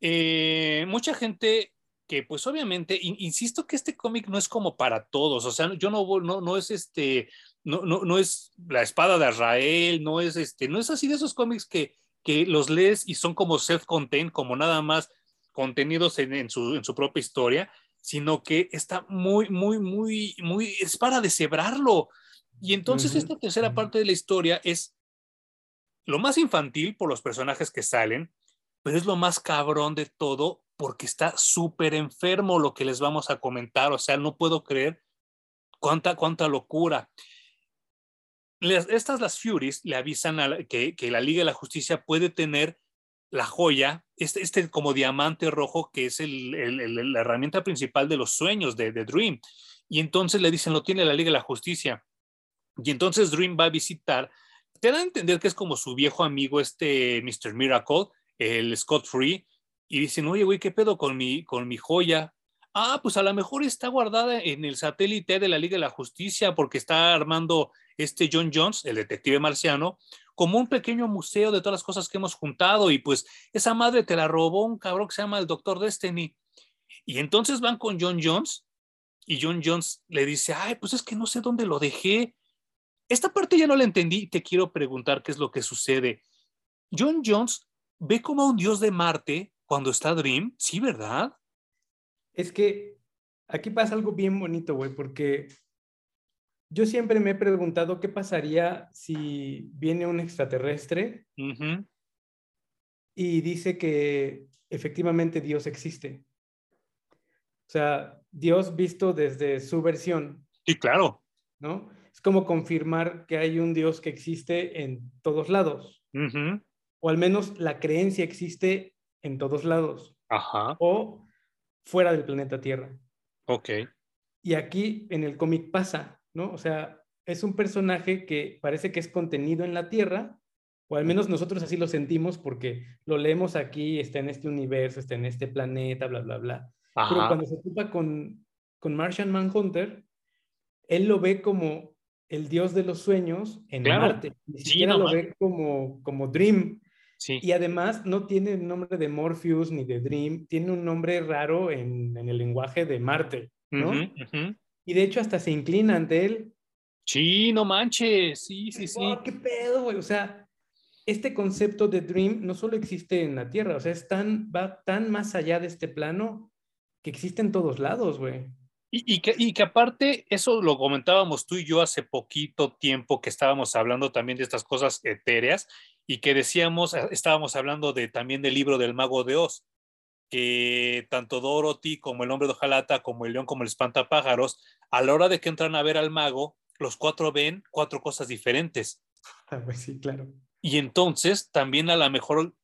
eh, mucha gente que pues obviamente, insisto que este cómic no es como para todos, o sea, yo no, no, no es este, no, no, no es la espada de Israel, no es este, no es así de esos cómics que, que los lees y son como self-contained, como nada más contenidos en, en, su, en su propia historia, sino que está muy, muy, muy, muy, es para deshebrarlo. Y entonces esta tercera parte de la historia es lo más infantil por los personajes que salen, pero es lo más cabrón de todo porque está súper enfermo lo que les vamos a comentar. O sea, no puedo creer cuánta, cuánta locura. Estas, las Furies, le avisan a que, que, la Liga de la Justicia puede tener la joya, este, este como diamante rojo que es el, la herramienta principal de los sueños de, de Dream. Y entonces le dicen, lo tiene la Liga de la Justicia. Y entonces Dream va a visitar te dan a entender que es como su viejo amigo, este Mr. Miracle, el Scott Free, y dicen, oye, güey, ¿qué pedo con mi, con mi joya? Ah, pues a lo mejor está guardada en el satélite de la Liga de la Justicia porque está armando este John Jones, el detective marciano, como un pequeño museo de todas las cosas que hemos juntado y pues esa madre te la robó un cabrón que se llama el Doctor Destiny. Y entonces van con John Jones y John Jones le dice, ay, pues es que no sé dónde lo dejé. Esta parte ya no la entendí y te quiero preguntar qué es lo que sucede. John Jones ve como a un dios de Marte cuando está Dream, sí, ¿verdad? Es que aquí pasa algo bien bonito, güey, porque yo siempre me he preguntado qué pasaría si viene un extraterrestre y dice que efectivamente Dios existe. O sea, Dios visto desde su versión. Sí, claro. ¿No? es como confirmar que hay un Dios que existe en todos lados. O al menos la creencia existe en todos lados. Ajá. O fuera del planeta Tierra. Ok. Y aquí en el cómic pasa, ¿no? O sea, es un personaje que parece que es contenido en la Tierra, o al menos nosotros así lo sentimos porque lo leemos aquí, está en este universo, está en este planeta, bla, bla, bla. Pero cuando se ocupa con, con Martian Manhunter, él lo ve como el dios de los sueños en Marte. Ni siquiera lo ve como, como Dream. Sí. Y además no tiene el nombre de Morpheus ni de Dream, tiene un nombre raro en, en el lenguaje de Marte, ¿no? Y de hecho hasta se inclina ante él. Sí, no manches, sí, sí, sí. ¿Qué pedo, güey? O sea, este concepto de Dream no solo existe en la Tierra, o sea, es tan, va tan más allá de este plano que existe en todos lados, güey. Y, que, y que aparte, eso lo comentábamos tú y yo hace poquito tiempo que estábamos hablando también de estas cosas etéreas y que decíamos, eh, estábamos hablando de, también del libro del mago de Oz, que tanto Dorothy como el hombre de Ojalata, como el león, como el espantapájaros, a la hora de que entran a ver al mago, los cuatro ven cuatro cosas diferentes. [laughs] Ah, pues sí, claro. Y entonces también a lo mejor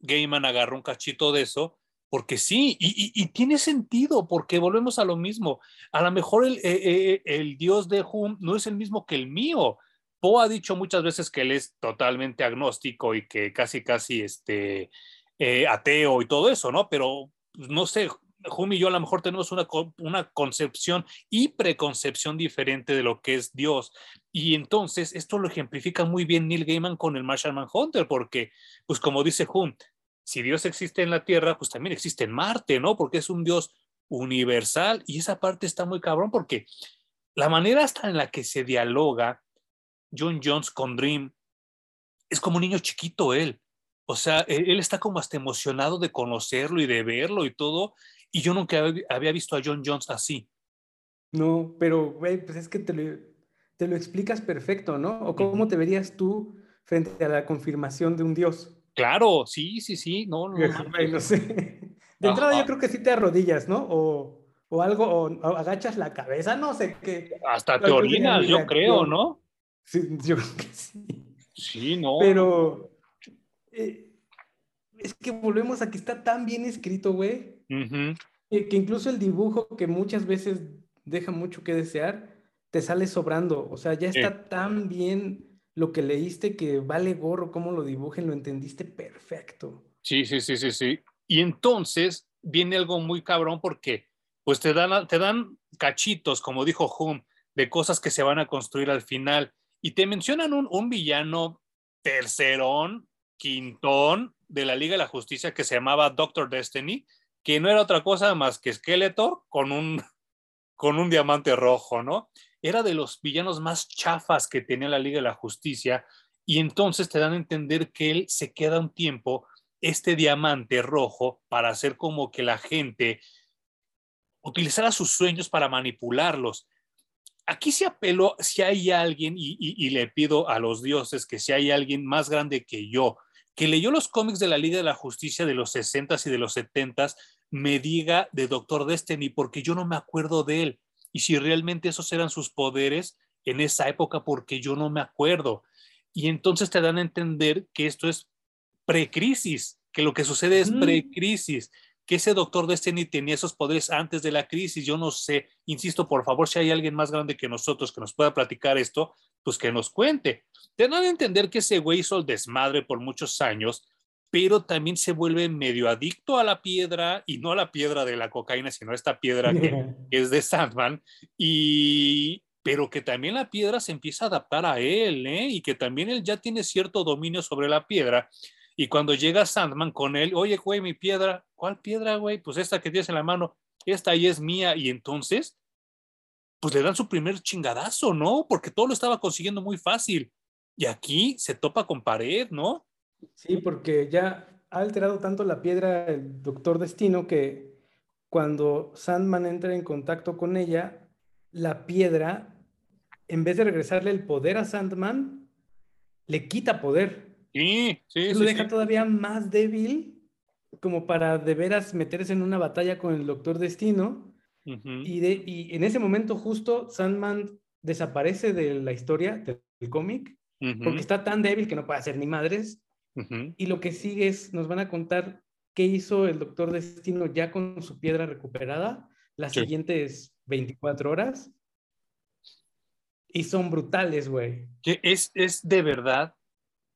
Gaiman agarró un cachito de eso porque sí, y, tiene sentido, porque volvemos a lo mismo. A lo mejor el, eh, eh, dios de Hum no es el mismo que el mío. Poe ha dicho muchas veces que él es totalmente agnóstico y que casi, casi este, eh, ateo y todo eso, ¿no? Pero pues, no sé, Hum y yo a lo mejor tenemos una, una concepción y preconcepción diferente de lo que es Dios. Y entonces esto lo ejemplifica muy bien Neil Gaiman con el Marshall Manhunter, porque, pues como dice Hum, si Dios existe en la Tierra, pues también existe en Marte, ¿no? Porque es un Dios universal y esa parte está muy cabrón porque la manera hasta en la que se dialoga John Jones con Dream es como un niño chiquito él. O sea, él, está como hasta emocionado de conocerlo y de verlo y todo. Y yo nunca había visto a John Jones así. No, pero, güey, pues es que te lo, te lo explicas perfecto, ¿no? ¿O cómo te verías tú frente a la confirmación de un Dios? Claro, sí, sí, sí, no, no. [laughs] no sé. De entrada yo creo que sí te arrodillas, ¿no? O, o algo, o, agachas la cabeza, no sé qué. Hasta te orinas, yo creo, ¿no? Sí, yo creo que sí. Sí, no. Pero eh, es que volvemos a que está tan bien escrito, güey, que, incluso el dibujo que muchas veces deja mucho que desear, te sale sobrando. O sea, ya está tan bien lo que leíste que vale gorro cómo lo dibujen, lo entendiste perfecto. Sí, sí, sí, sí, sí. Y entonces viene algo muy cabrón porque pues te dan, te dan cachitos, como dijo Hum, de cosas que se van a construir al final. Y te mencionan un, un villano tercerón, quintón de la Liga de la Justicia que se llamaba Doctor Destiny, que no era otra cosa más que Skeletor con un, [laughs] con un diamante rojo, ¿no? era de los villanos más chafas que tenía la Liga de la Justicia y entonces te dan a entender que él se queda un tiempo este diamante rojo para hacer como que la gente utilizara sus sueños para manipularlos. Aquí se apeló, si hay alguien, y, le pido a los dioses que si hay alguien más grande que yo, que leyó los cómics de la Liga de la Justicia de los 60s y de los 70s, me diga de Doctor Destiny, porque yo no me acuerdo de él y si realmente esos eran sus poderes en esa época, porque yo no me acuerdo. Y entonces te dan a entender que esto es precrisis, que lo que sucede es precrisis, que ese doctor Destiny tenía esos poderes antes de la crisis. Yo no sé, insisto, por favor, si hay alguien más grande que nosotros que nos pueda platicar esto, pues que nos cuente. Te dan a entender que ese güey hizo el desmadre por muchos años pero también se vuelve medio adicto a la piedra y no a la piedra de la cocaína, sino a esta piedra [laughs] que, es de Sandman, y, pero que también la piedra se empieza a adaptar a él, ¿eh? y que también él ya tiene cierto dominio sobre la piedra. Y cuando llega Sandman con él, oye, güey, mi piedra, ¿cuál piedra, güey? Pues esta que tienes en la mano, esta ahí es mía. Y entonces, pues le dan su primer chingadazo, ¿no? Porque todo lo estaba consiguiendo muy fácil. Y aquí se topa con pared, ¿no? Sí, porque ya ha alterado tanto la piedra el Doctor Destino que cuando Sandman entra en contacto con ella, la piedra, en vez de regresarle el poder a Sandman, le quita poder. Sí, sí, Lo deja todavía más débil como para de veras meterse en una batalla con el Doctor Destino. Y, de, y en ese momento justo Sandman desaparece de la historia del cómic porque está tan débil que no puede hacer ni madres. Y lo que sigue es, nos van a contar qué hizo el Doctor Destino ya con su piedra recuperada las siguientes 24 horas. Y son brutales, güey. Que es, es de verdad,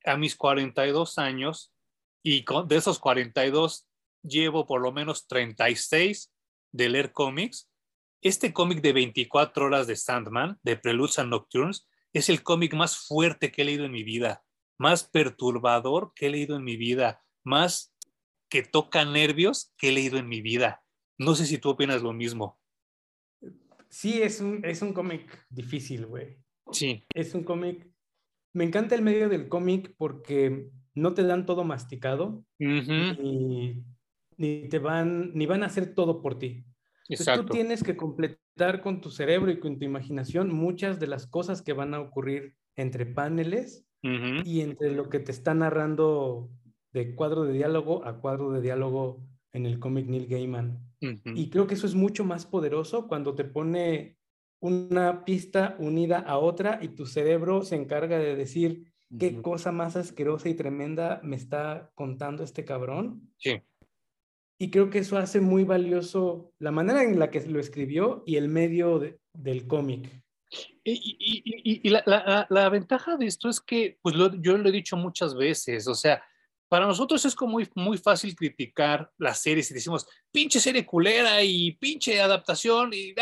a mis 42 años, y con, de esos 42 llevo por lo menos 36 de leer cómics. Este cómic de 24 horas de Sandman, de Preludes and Nocturnes, es el cómic más fuerte que he leído en mi vida, más perturbador que he leído en mi vida, más que toca nervios que he leído en mi vida. No sé si tú opinas lo mismo. Sí, es un, es un cómic difícil, güey. Sí. Es un cómic. Me encanta el medio del cómic porque no te dan todo masticado ni, te van, ni van a hacer todo por ti. Exacto. tú tienes que completar con tu cerebro y con tu imaginación muchas de las cosas que van a ocurrir entre paneles y entre lo que te está narrando de cuadro de diálogo a cuadro de diálogo en el cómic Neil Gaiman. Y creo que eso es mucho más poderoso cuando te pone una pista unida a otra y tu cerebro se encarga de decir qué cosa más asquerosa y tremenda me está contando este cabrón. Sí. Y creo que eso hace muy valioso la manera en la que lo escribió y el medio del cómic. Y, la, ventaja de esto es que, pues yo lo he dicho muchas veces, o sea, para nosotros es como muy, muy fácil criticar las series y decimos, pinche serie culera y pinche adaptación. Y,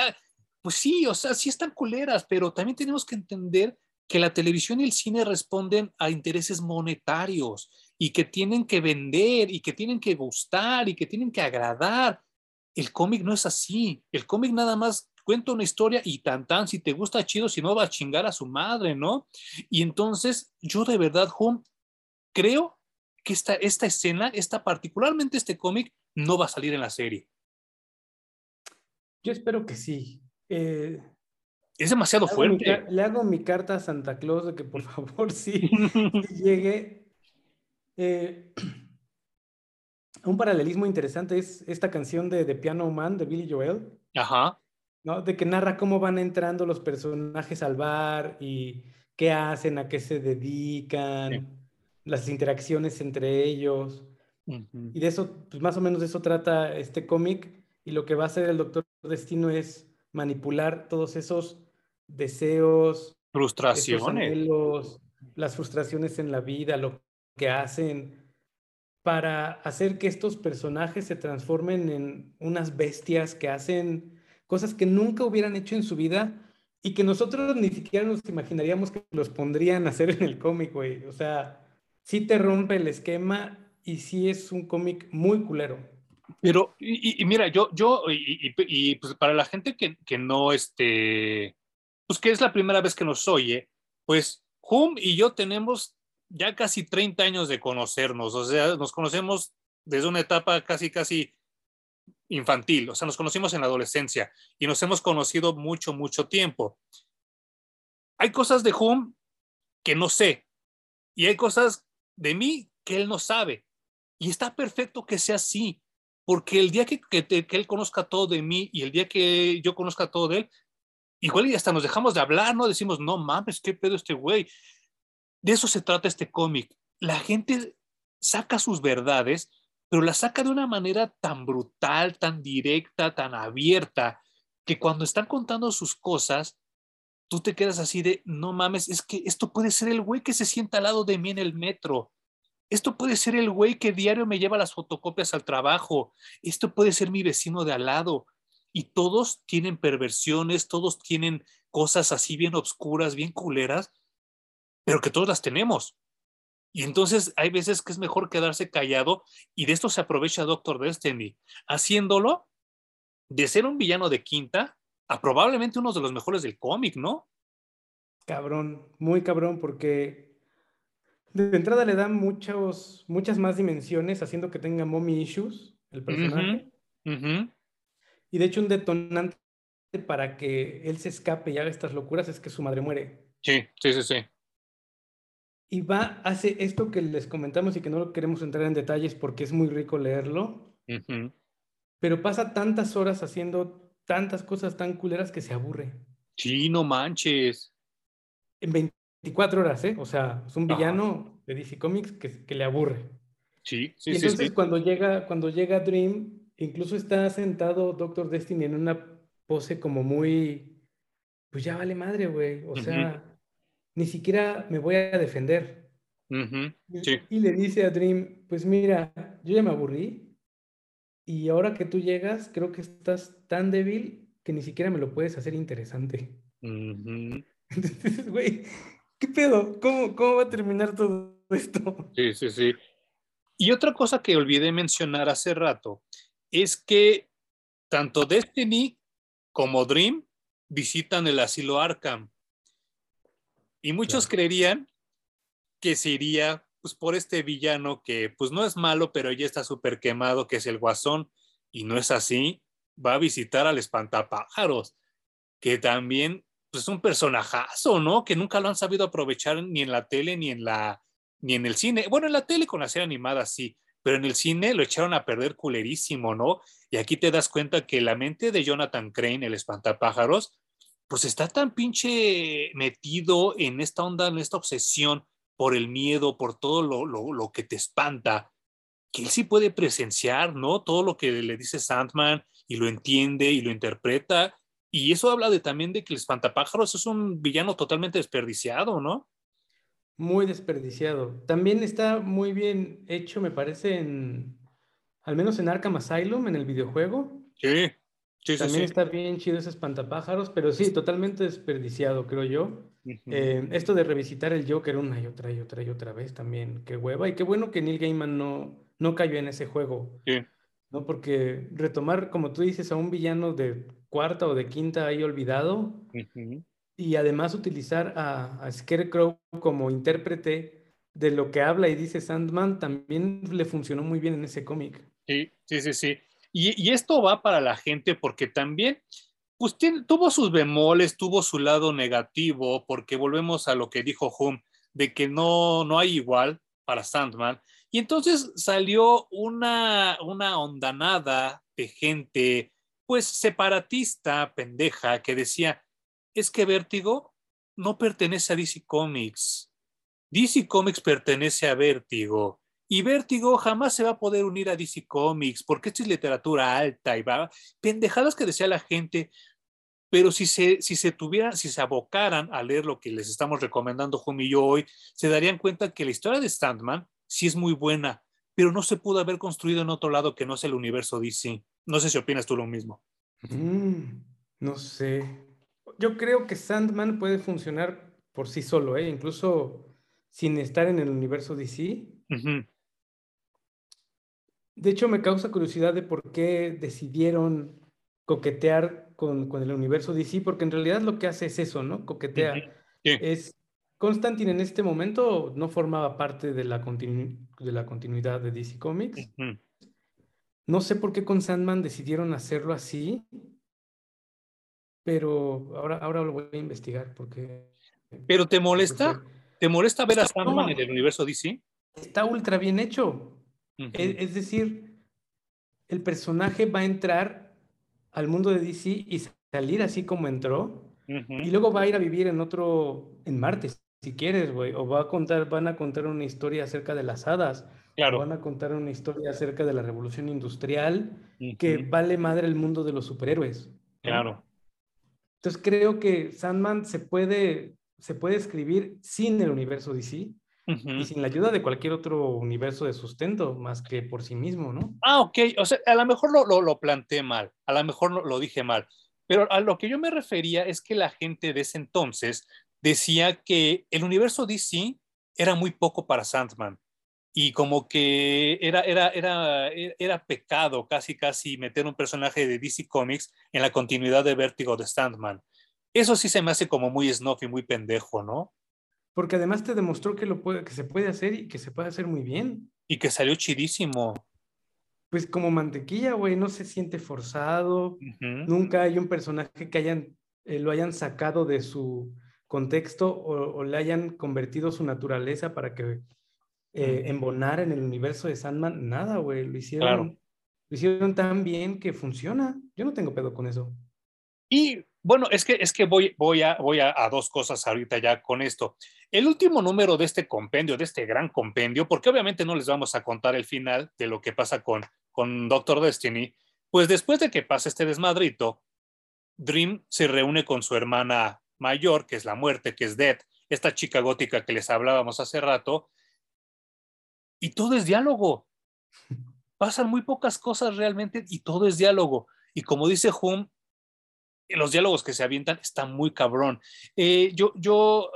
pues sí, o sea, sí están culeras, pero también tenemos que entender que la televisión y el cine responden a intereses monetarios y que tienen que vender y que tienen que gustar y que tienen que agradar. El cómic no es así. El cómic nada más cuenta una historia y tan tan, si te gusta chido, si no va a chingar a su madre, ¿no? Y entonces yo de verdad, Hum, creo que esta, esta escena, esta, particularmente este cómic, no va a salir en la serie. Yo espero que sí. Eh, es demasiado fuerte. le hago mi carta a Santa Claus de que por favor sí, [laughs] llegue. Eh, [clears throat] un paralelismo interesante es esta canción de The Piano Man de Billy Joel. Ajá. ¿no? De que narra cómo van entrando los personajes al bar y qué hacen, a qué se dedican las interacciones entre ellos. Y de eso, pues más o menos de eso trata este cómic. Y lo que va a hacer el Doctor Destino es manipular todos esos deseos, frustraciones, las frustraciones en la vida, lo que hacen para hacer que estos personajes se transformen en unas bestias que hacen cosas que nunca hubieran hecho en su vida y que nosotros ni siquiera nos imaginaríamos que los pondrían a hacer en el cómic, güey. O sea, sí te rompe el esquema y sí es un cómic muy culero. Pero, y, mira, yo, yo, y, pues para la gente que, que, no, este, pues que es la primera vez que nos oye, pues Hum y yo tenemos ya casi 30 años de conocernos, o sea, nos conocemos desde una etapa casi, casi infantil, o sea, nos conocimos en la adolescencia y nos hemos conocido mucho, mucho tiempo. Hay cosas de Hum que no sé y hay cosas de mí que él no sabe. Y está perfecto que sea así, porque el día que, que, él conozca todo de mí y el día que yo conozca todo de él, igual y hasta nos dejamos de hablar, ¿no? Decimos, no mames, qué pedo este güey. De eso se trata este cómic. La gente saca sus verdades, pero las saca de una manera tan brutal, tan directa, tan abierta, que cuando están contando sus cosas, tú te quedas así de, no mames, es que esto puede ser el güey que se sienta al lado de mí en el metro. Esto puede ser el güey que diario me lleva las fotocopias al trabajo. Esto puede ser mi vecino de al lado. Y todos tienen perversiones, todos tienen cosas así bien obscuras, bien culeras, pero que todos las tenemos. Y entonces hay veces que es mejor quedarse callado y de esto se aprovecha Doctor Destiny, haciéndolo de ser un villano de quinta a probablemente uno de los mejores del cómic, ¿no? Cabrón, muy cabrón, porque de entrada le dan muchos, muchas más dimensiones, haciendo que tenga mommy issues el personaje. Y de hecho, un detonante para que él se escape y haga estas locuras es que su madre muere. Sí, sí, sí, sí. Y va, hace esto que les comentamos y que no queremos entrar en detalles porque es muy rico leerlo. Pero pasa tantas horas haciendo tantas cosas tan culeras que se aburre. Sí, no manches. En 24 horas, ¿eh? O sea, es un villano de DC Comics que, que, le aburre. Sí, sí, y entonces cuando llega cuando llega Dream, incluso está sentado Doctor Destiny en una pose como muy, pues ya vale madre, güey. O sea, ni siquiera me voy a defender. Y le dice a Dream, pues mira, yo ya me aburrí y ahora que tú llegas, creo que estás tan débil que ni siquiera me lo puedes hacer interesante. [laughs] Entonces, güey, ¿qué pedo? ¿Cómo, ¿Cómo va a terminar todo [laughs] esto? Sí, sí, sí. Y otra cosa que olvidé mencionar hace rato es que tanto Destiny como Dream visitan el asilo Arkham. Y muchos creerían que se iría pues, por este villano que pues no es malo, pero ya está súper quemado, que es el Guasón. Y no es así. Va a visitar al espantapájaros, que también pues, es un personajazo, ¿no? Que nunca lo han sabido aprovechar ni en la tele ni en la ni en el cine. Bueno, en la tele con la serie animada sí, pero en el cine lo echaron a perder culerísimo, ¿no? Y aquí te das cuenta que la mente de Jonathan Crane, el espantapájaros, pues está tan pinche metido en esta onda, en esta obsesión por el miedo, por todo lo, lo, que te espanta, que él sí puede presenciar, ¿no? Todo lo que le dice Sandman y lo entiende y lo interpreta. Y eso habla de, también de que el espantapájaros es un villano totalmente desperdiciado, ¿no? Muy desperdiciado. También está muy bien hecho, me parece, en, al menos en Arkham Asylum, en el videojuego. Sí, sí, También está bien chido ese espantapájaros, pero sí, totalmente desperdiciado, creo yo. Eh, esto de revisitar el Joker una y otra y otra y otra vez también, qué hueva. Y qué bueno que Neil Gaiman no, no cayó en ese juego. Sí. ¿no? Porque retomar, como tú dices, a un villano de cuarta o de quinta ahí olvidado, y además utilizar a, Scarecrow como intérprete de lo que habla y dice Sandman también le funcionó muy bien en ese cómic. Sí, sí, sí, sí. Y, esto va para la gente porque también pues, tuvo sus bemoles, tuvo su lado negativo, porque volvemos a lo que dijo Hum, de que no, no hay igual para Sandman. Y entonces salió una, una ondanada de gente, pues separatista, pendeja, que decía, es que Vértigo no pertenece a DC Comics. DC Comics pertenece a Vértigo. Y Vértigo jamás se va a poder unir a DC Comics porque esto es literatura alta y va. Pendejadas que decía la gente. Pero si se, si se tuvieran, si se abocaran a leer lo que les estamos recomendando Jumi y yo hoy, se darían cuenta que la historia de Standman sí es muy buena, pero no se pudo haber construido en otro lado que no sea el universo DC. No sé si opinas tú lo mismo. Mm, no sé yo creo que Sandman puede funcionar por sí solo, ¿eh? incluso sin estar en el universo DC. De hecho, me causa curiosidad de por qué decidieron coquetear con, el universo DC, porque en realidad lo que hace es eso, ¿no? Coquetea. Es Constantine en este momento no formaba parte de la, de la continuidad de DC Comics. No sé por qué con Sandman decidieron hacerlo así pero ahora, ahora lo voy a investigar porque... ¿Pero te molesta? ¿Te molesta ver a Sandman en el universo DC? Está ultra bien hecho. Es, decir, el personaje va a entrar al mundo de DC y salir así como entró. Y luego va a ir a vivir en otro, en Marte, si quieres, güey. O va a contar, van a contar una historia acerca de las hadas. Claro. van a contar una historia acerca de la revolución industrial que vale madre el mundo de los superhéroes. Claro. Entonces creo que Sandman se puede, se puede escribir sin el universo DC y sin la ayuda de cualquier otro universo de sustento más que por sí mismo, ¿no? Ah, ok. O sea, a lo mejor lo, lo, planteé mal, a lo mejor lo, lo dije mal, pero a lo que yo me refería es que la gente de ese entonces decía que el universo DC era muy poco para Sandman y como que era, era, era, era pecado casi, casi meter un personaje de DC Comics en la continuidad de Vértigo de Sandman. Eso sí se me hace como muy snuff y muy pendejo, ¿no? Porque además te demostró que, lo puede, que se puede hacer y que se puede hacer muy bien. Y que salió chidísimo. Pues como mantequilla, güey, no se siente forzado. Nunca hay un personaje que hayan, eh, lo hayan sacado de su contexto o, o le hayan convertido su naturaleza para que eh, embonar en el universo de Sandman, nada, güey. Lo hicieron, lo hicieron tan bien que funciona. Yo no tengo pedo con eso. Y Bueno, es que, es que voy, voy, a, voy a, dos cosas ahorita ya con esto. El último número de este compendio, de este gran compendio, porque obviamente no les vamos a contar el final de lo que pasa con, con Doctor Destiny, pues después de que pasa este desmadrito, Dream se reúne con su hermana mayor, que es la muerte, que es Death, esta chica gótica que les hablábamos hace rato, y todo es diálogo. [laughs] Pasan muy pocas cosas realmente y todo es diálogo. Y como dice Hum, los diálogos que se avientan están muy cabrón. Eh, yo, yo,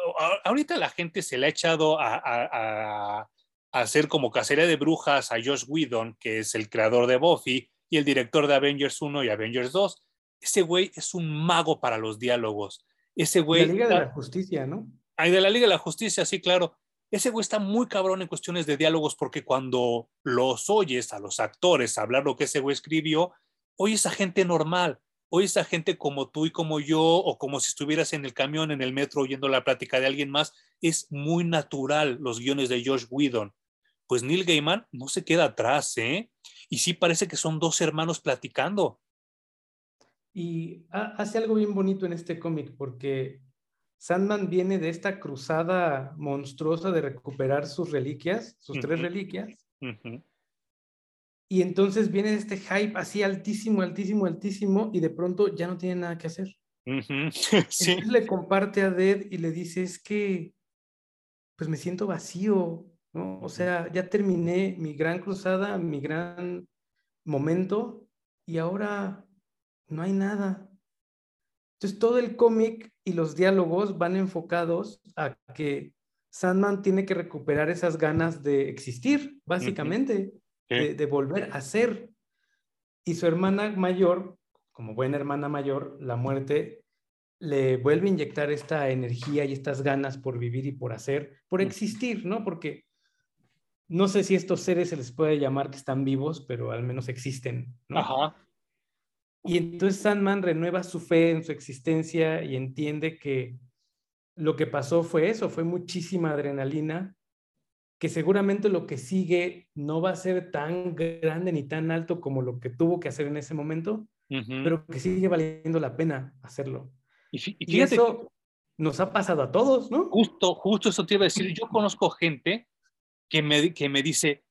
ahorita la gente se le ha echado a, a, hacer como cacería de brujas a Josh Whedon, que es el creador de Buffy y el director de Avengers 1 y Avengers 2. Ese güey es un mago para los diálogos. Ese güey. De la Liga de la Justicia, ¿no? Ay, de la Liga de la Justicia, sí, claro. Ese güey está muy cabrón en cuestiones de diálogos porque cuando los oyes a los actores hablar lo que ese güey escribió, oyes a gente normal Hoy esa gente como tú y como yo, o como si estuvieras en el camión, en el metro, oyendo la plática de alguien más, es muy natural los guiones de Josh Whedon. Pues Neil Gaiman no se queda atrás, ¿eh? Y sí parece que son dos hermanos platicando. Y hace algo bien bonito en este cómic, porque Sandman viene de esta cruzada monstruosa de recuperar sus reliquias, sus tres reliquias. Y entonces viene este hype así altísimo, altísimo, altísimo, y de pronto ya no tiene nada que hacer. [laughs] sí. Entonces le comparte a Dead y le dice, es que, pues me siento vacío, ¿no? O sea, ya terminé mi gran cruzada, mi gran momento, y ahora no hay nada. Entonces todo el cómic y los diálogos van enfocados a que Sandman tiene que recuperar esas ganas de existir, básicamente de, volver a ser. Y su hermana mayor, como buena hermana mayor, la muerte le vuelve a inyectar esta energía y estas ganas por vivir y por hacer, por existir, ¿no? Porque no sé si estos seres se les puede llamar que están vivos, pero al menos existen, ¿no? Ajá. Y entonces Sandman renueva su fe en su existencia y entiende que lo que pasó fue eso, fue muchísima adrenalina que seguramente lo que sigue no va a ser tan grande ni tan alto como lo que tuvo que hacer en ese momento, pero que sigue valiendo la pena hacerlo. Y, eso nos ha pasado a todos, ¿no? Justo, justo eso te iba a decir. Yo conozco gente que me, que me dice,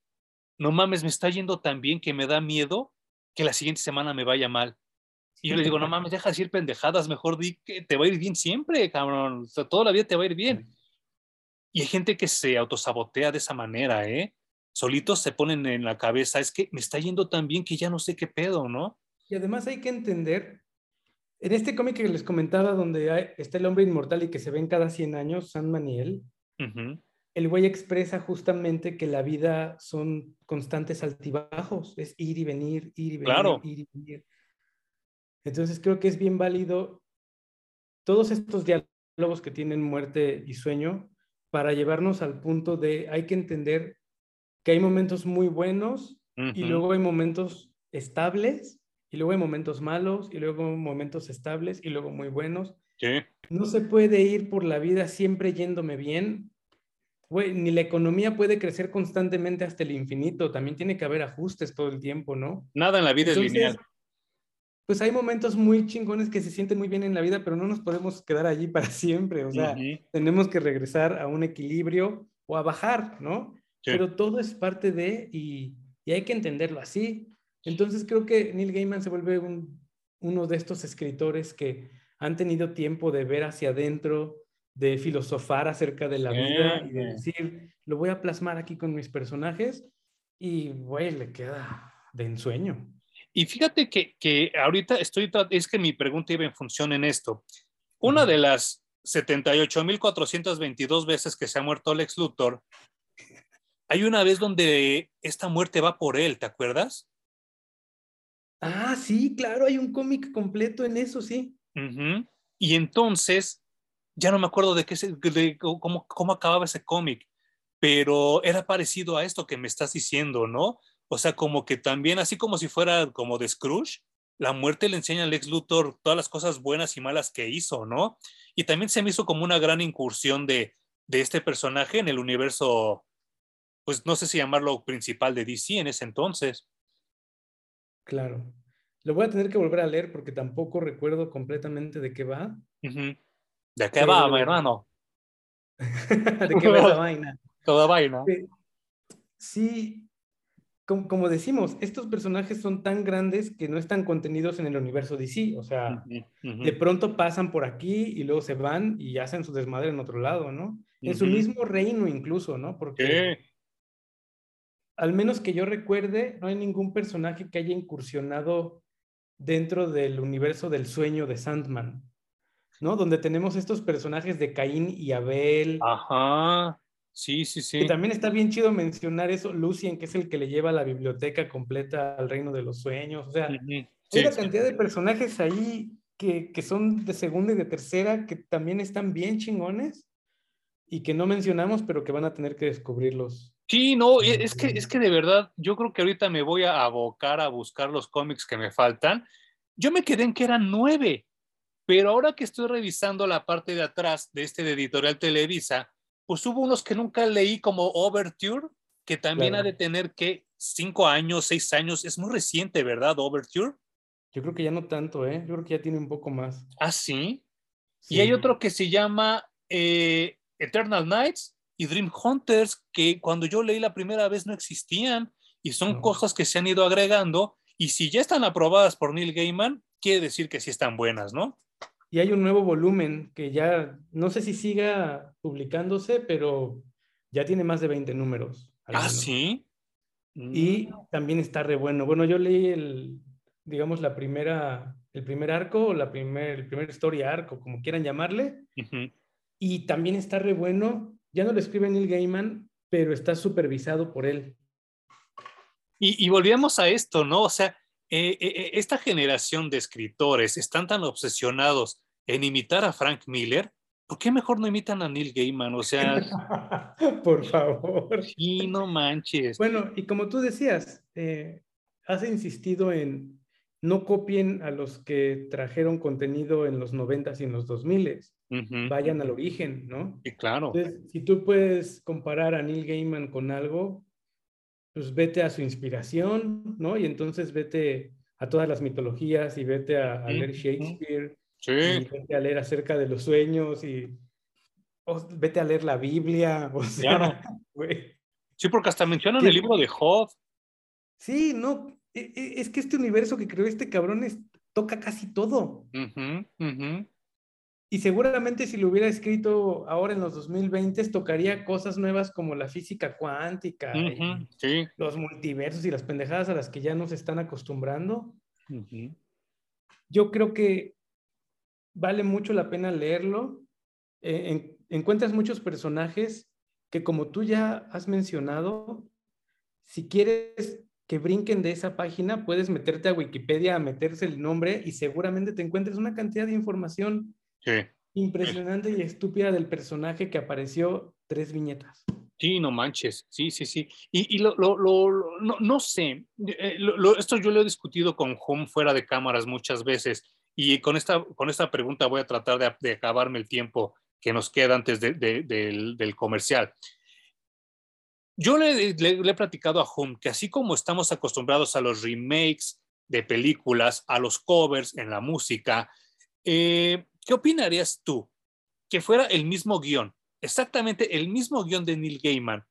no mames, me está yendo tan bien que me da miedo que la siguiente semana me vaya mal. Y yo le digo, no [laughs] mames, deja de decir pendejadas, mejor di que te va a ir bien siempre, cabrón. O sea, toda la vida te va a ir bien. Y hay gente que se autosabotea de esa manera, ¿eh? Solitos se ponen en la cabeza, es que me está yendo tan bien que ya no sé qué pedo, ¿no? Y además hay que entender, en este cómic que les comentaba, donde está el hombre inmortal y que se ven cada 100 años, San Maniel, el güey expresa justamente que la vida son constantes altibajos, es ir y venir, ir y venir, claro. ir y venir. Entonces creo que es bien válido todos estos diálogos que tienen muerte y sueño, para llevarnos al punto de hay que entender que hay momentos muy buenos y luego hay momentos estables y luego hay momentos malos y luego momentos estables y luego muy buenos. No se puede ir por la vida siempre yéndome bien. ni la economía puede crecer constantemente hasta el infinito. También tiene que haber ajustes todo el tiempo, ¿no? Nada en la vida es lineal pues hay momentos muy chingones que se sienten muy bien en la vida, pero no nos podemos quedar allí para [laughs] siempre. O sea, tenemos que regresar a un equilibrio o a bajar, ¿no? Pero todo es parte de, y, hay que entenderlo así. Entonces creo que Neil Gaiman se vuelve uno de estos escritores que han tenido tiempo de ver hacia adentro, de filosofar acerca de la vida y de decir, lo voy a plasmar aquí con mis personajes y, güey, le queda de ensueño. Y fíjate que, que ahorita estoy, es que mi pregunta iba en función en esto. Una de las 78.422 veces que se ha muerto Lex Luthor, hay una vez donde esta muerte va por él, ¿te acuerdas? Ah, sí, claro, hay un cómic completo en eso, sí. Y entonces, ya no me acuerdo de, qué de cómo, cómo acababa ese cómic, pero era parecido a esto que me estás diciendo, ¿no? O sea, como que también, así como si fuera como de Scrooge, la muerte le enseña a Lex Luthor todas las cosas buenas y malas que hizo, ¿no? Y también se me hizo como una gran incursión de, de este personaje en el universo, pues no sé si llamarlo principal de DC en ese entonces. Claro. Lo voy a tener que volver a leer porque tampoco recuerdo completamente de qué va. ¿De qué va, mi hermano? [laughs] ¿De qué va esa [laughs] vaina? Toda vaina. Sí, como, decimos, estos personajes son tan grandes que no están contenidos en el universo DC. O sea, de pronto pasan por aquí y luego se van y hacen su desmadre en otro lado, ¿no? En su mismo reino incluso, ¿no? Porque al menos que yo recuerde, no hay ningún personaje que haya incursionado dentro del universo del sueño de Sandman, ¿no? Donde tenemos estos personajes de Caín y Abel. Ajá. Sí, sí, sí. Y también está bien chido mencionar eso, Lucien, que es el que le lleva la biblioteca completa al reino de los sueños. O sea, hay una cantidad de personajes ahí que, que, son de segunda y de tercera que también están bien chingones y que no mencionamos, pero que van a tener que descubrirlos Sí, no, es que, es que de verdad, yo creo que ahorita me voy a abocar a buscar los cómics que me faltan. Yo me quedé en que eran nueve, pero ahora que estoy revisando la parte de atrás de este de editorial Televisa, pues hubo unos que nunca leí como Overture, que también ha de tener que cinco años, seis años, es muy reciente, ¿verdad? Overture. Yo creo que ya no tanto, ¿eh? Yo creo que ya tiene un poco más. Ah, sí. Y hay otro que se llama eh, Eternal Nights, y Dream Hunters que cuando yo leí la primera vez no existían y son cosas que se han ido agregando y si ya están aprobadas por Neil Gaiman, quiere decir que sí están buenas, ¿no? Y hay un nuevo volumen que ya, no sé si siga publicándose, pero ya tiene más de 20 números. Ah, sí. Y mm. también está re bueno. Bueno, yo leí el, digamos, la primera, el primer arco, la primer, el primer story arco, como quieran llamarle. Y también está re bueno ya no lo escribe Neil Gaiman, pero está supervisado por él. Y, volvíamos a esto, ¿no? O sea, eh, eh, eh, esta generación de escritores están tan obsesionados en imitar a Frank Miller, ¿por qué mejor no imitan a Neil Gaiman? O sea, [laughs] por favor. Y no manches. Bueno, y como tú decías, has insistido en no copien a los que trajeron contenido en los 90 y en los 2000 Vayan al origen, ¿no? Y claro. Entonces, si tú puedes comparar a Neil Gaiman con algo, pues vete a su inspiración, ¿no? Y entonces vete a todas las mitologías y vete a, leer Shakespeare. Sí. Y vete a leer acerca de los sueños y vete a leer la Biblia. [laughs] O sea, Sí, porque hasta mencionan el libro de Job. Sí, no, e, e, es que este universo que creó este cabrón toca casi todo. Y seguramente si lo hubiera escrito ahora en los 2020 tocaría cosas nuevas como la física cuántica, los multiversos y las pendejadas a las que ya nos están acostumbrando. Yo creo que vale mucho la pena leerlo. E, encuentras muchos personajes que como tú ya has mencionado, si quieres que brinquen de esa página, puedes meterte a Wikipedia, a meterse el nombre y seguramente te encuentres una cantidad de información impresionante y estúpida del personaje que apareció tres viñetas. Sí, no manches, sí, sí, sí. Y, lo, no, sé, eh, esto yo lo he discutido con Home fuera de cámaras muchas veces y con esta, con esta pregunta voy a tratar de, acabarme el tiempo que nos queda antes del, del comercial. Yo le, he platicado a Hum que así como estamos acostumbrados a los remakes de películas, a los covers en la música, eh, ¿qué opinarías tú que fuera el mismo guion, exactamente el mismo guion de Neil Gaiman,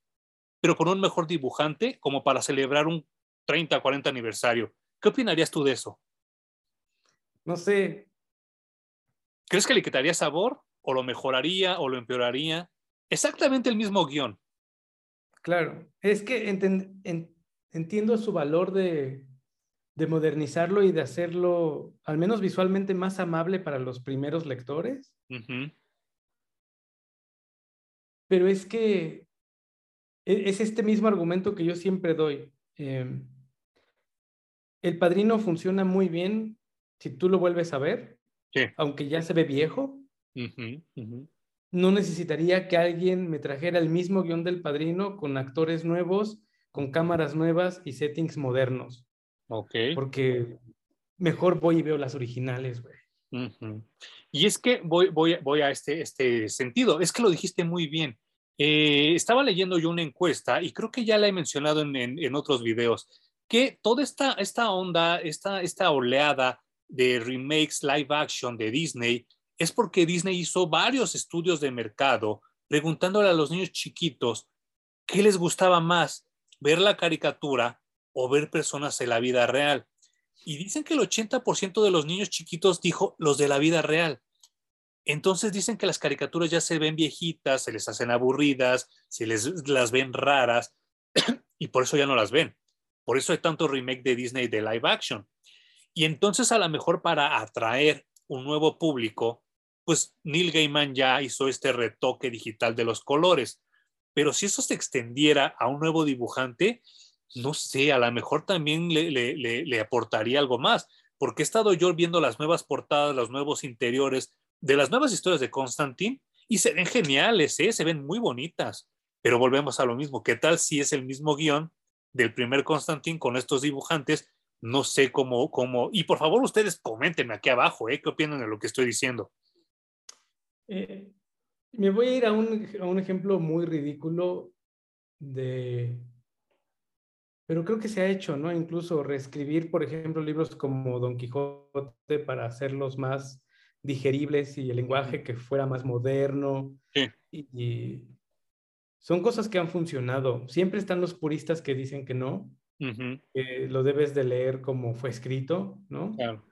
pero con un mejor dibujante como para celebrar un 30 o 40 aniversario? ¿Qué opinarías tú de eso? No sé. ¿Crees que le quitaría sabor o lo mejoraría o lo empeoraría? Exactamente el mismo guion, Claro, es que entiendo su valor de, modernizarlo y de hacerlo, al menos visualmente, más amable para los primeros lectores. Pero es que e, es este mismo argumento que yo siempre doy. Em, el padrino funciona muy bien si tú lo vuelves a ver, aunque ya se ve viejo no necesitaría que alguien me trajera el mismo guion del padrino con actores nuevos, con cámaras nuevas y settings modernos. Ok. Porque mejor voy y veo las originales, güey. Y es que voy, voy, voy a este, este sentido, es que lo dijiste muy bien. Eh, estaba leyendo yo una encuesta y creo que ya la he mencionado en, en, otros videos. que toda esta, esta onda, esta, esta oleada de remakes live action de Disney es porque Disney hizo varios estudios de mercado preguntándole a los niños chiquitos qué les gustaba más, ver la caricatura o ver personas en la vida real. Y dicen que el 80% de los niños chiquitos dijo los de la vida real. Entonces dicen que las caricaturas ya se ven viejitas, se les hacen aburridas, se les las ven raras [clears throat] y por eso ya no las ven. Por eso hay tanto remake de Disney de live action. Y entonces a lo mejor para atraer un nuevo público, pues Neil Gaiman ya hizo este retoque digital de los colores. Pero si eso se extendiera a un nuevo dibujante, no sé, a lo mejor también le, le, aportaría algo más, porque he estado yo viendo las nuevas portadas, los nuevos interiores de las nuevas historias de Constantine y se ven geniales, ¿eh? se ven muy bonitas. Pero volvemos a lo mismo, ¿qué tal si es el mismo guion del primer Constantine con estos dibujantes? No sé cómo, cómo, y por favor ustedes coméntenme aquí abajo, ¿eh? ¿qué opinan de lo que estoy diciendo? Eh, me voy a ir a un, a un ejemplo muy ridículo de, pero creo que se ha hecho, ¿no? Incluso reescribir, por ejemplo, libros como Don Quijote para hacerlos más digeribles y el lenguaje que fuera más moderno. Sí. Y, son cosas que han funcionado. Siempre están los puristas que dicen que no, que lo debes de leer como fue escrito, ¿no? Claro.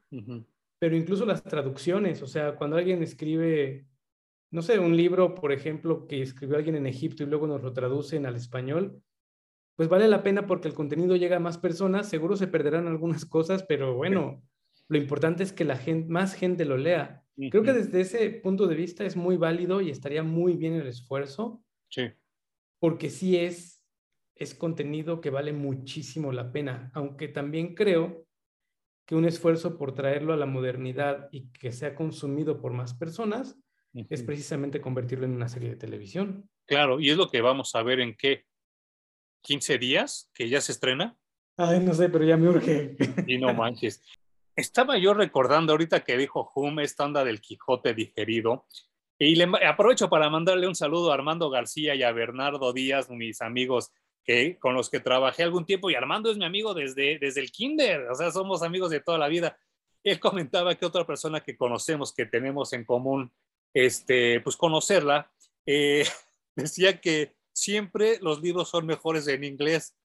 Pero incluso las traducciones, o sea, cuando alguien escribe, no sé, un libro, por ejemplo, que escribió alguien en Egipto y luego nos lo traducen al español, pues vale la pena porque el contenido llega a más personas, seguro se perderán algunas [laughs] cosas, pero bueno, lo importante es que la gente, más gente lo lea. Creo que desde ese punto de vista es muy válido y estaría muy bien el esfuerzo. Sí. Porque sí es, es contenido que vale muchísimo la pena, aunque también creo que un esfuerzo por traerlo a la modernidad y que sea consumido por más personas es precisamente convertirlo en una serie de televisión. Claro, y es lo que vamos a ver en qué 15 días que ya se estrena. Ay, no sé, pero ya me urge. Y no manches. Estaba yo recordando ahorita que dijo Hume esta onda del Quijote digerido. Y le aprovecho para mandarle un saludo a Armando García y a Bernardo Díaz, mis amigos que, con los que trabajé algún tiempo. Y Armando es mi amigo desde, desde el kinder, o sea, somos amigos de toda la vida. Él comentaba que otra persona que conocemos, que tenemos en común, este, pues conocerla, eh, [laughs] decía que siempre los libros son mejores en inglés.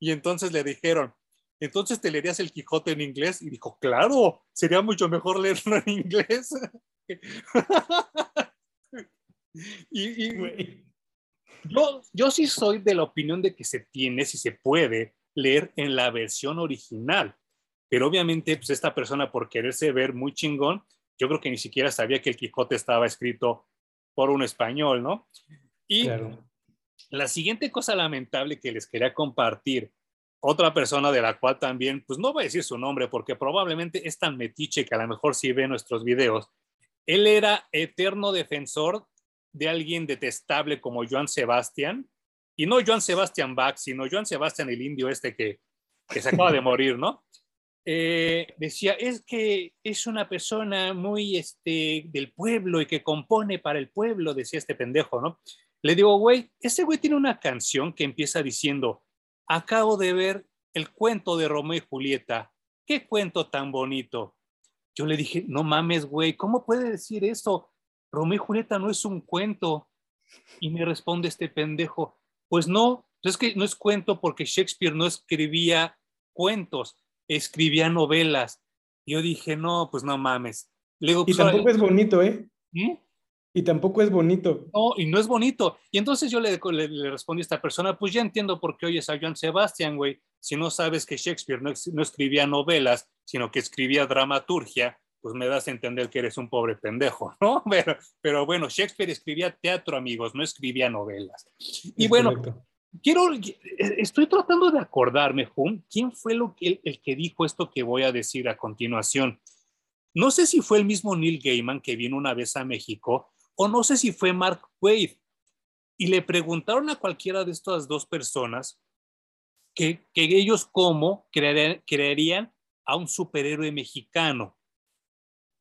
Y entonces le dijeron, entonces te leerías el Quijote en inglés y dijo, claro, sería mucho mejor leerlo en inglés. [laughs] y, yo, yo sí soy de la opinión de que se tiene, si se puede, leer en la versión original. Pero obviamente, pues esta persona por quererse ver muy chingón, yo creo que ni siquiera sabía que el Quijote estaba escrito por un español, ¿no? Y la siguiente cosa lamentable que les quería compartir otra persona de la cual también, pues no voy a decir su nombre porque probablemente es tan metiche que a lo mejor sí ve nuestros videos. Él era eterno defensor de alguien detestable como Joan Sebastián, y no Joan Sebastián Bach, sino Joan Sebastián el indio este que, que se acaba de [laughs] morir, ¿no? Eh, decía, es que es una persona muy este, del pueblo y que compone para el pueblo, decía este pendejo, ¿no? Le digo, güey, ese güey tiene una canción que empieza diciendo, acabo de ver el cuento de Romeo y Julieta. Qué cuento tan bonito. Yo le dije, no mames, güey, ¿cómo puede decir eso? Romeo y Julieta no es un cuento. Y me responde este pendejo, pues no, es que no es cuento porque Shakespeare no escribía cuentos, escribía novelas. Yo dije, no, pues no mames. Le y pues, tampoco es bonito, ¿eh? ¿Mm? Y tampoco es bonito. No, y no es bonito. Y entonces yo le, le, respondí a esta persona, pues ya entiendo por qué oyes a Joan Sebastián, güey. Si no sabes que Shakespeare no, no, escribía novelas, sino que escribía dramaturgia, pues me das a entender que eres un pobre pendejo, ¿no? [laughs] Pero, pero bueno, Shakespeare escribía teatro, amigos, no escribía novelas. Y bueno, quiero, estoy tratando de acordarme, Jun, ¿quién fue lo que, el que dijo esto que voy a decir a continuación? No sé si fue el mismo Neil Gaiman que vino una vez a México o no sé si fue Mark Wade, y le preguntaron a cualquiera de estas dos personas que, ellos cómo creerían a un superhéroe mexicano.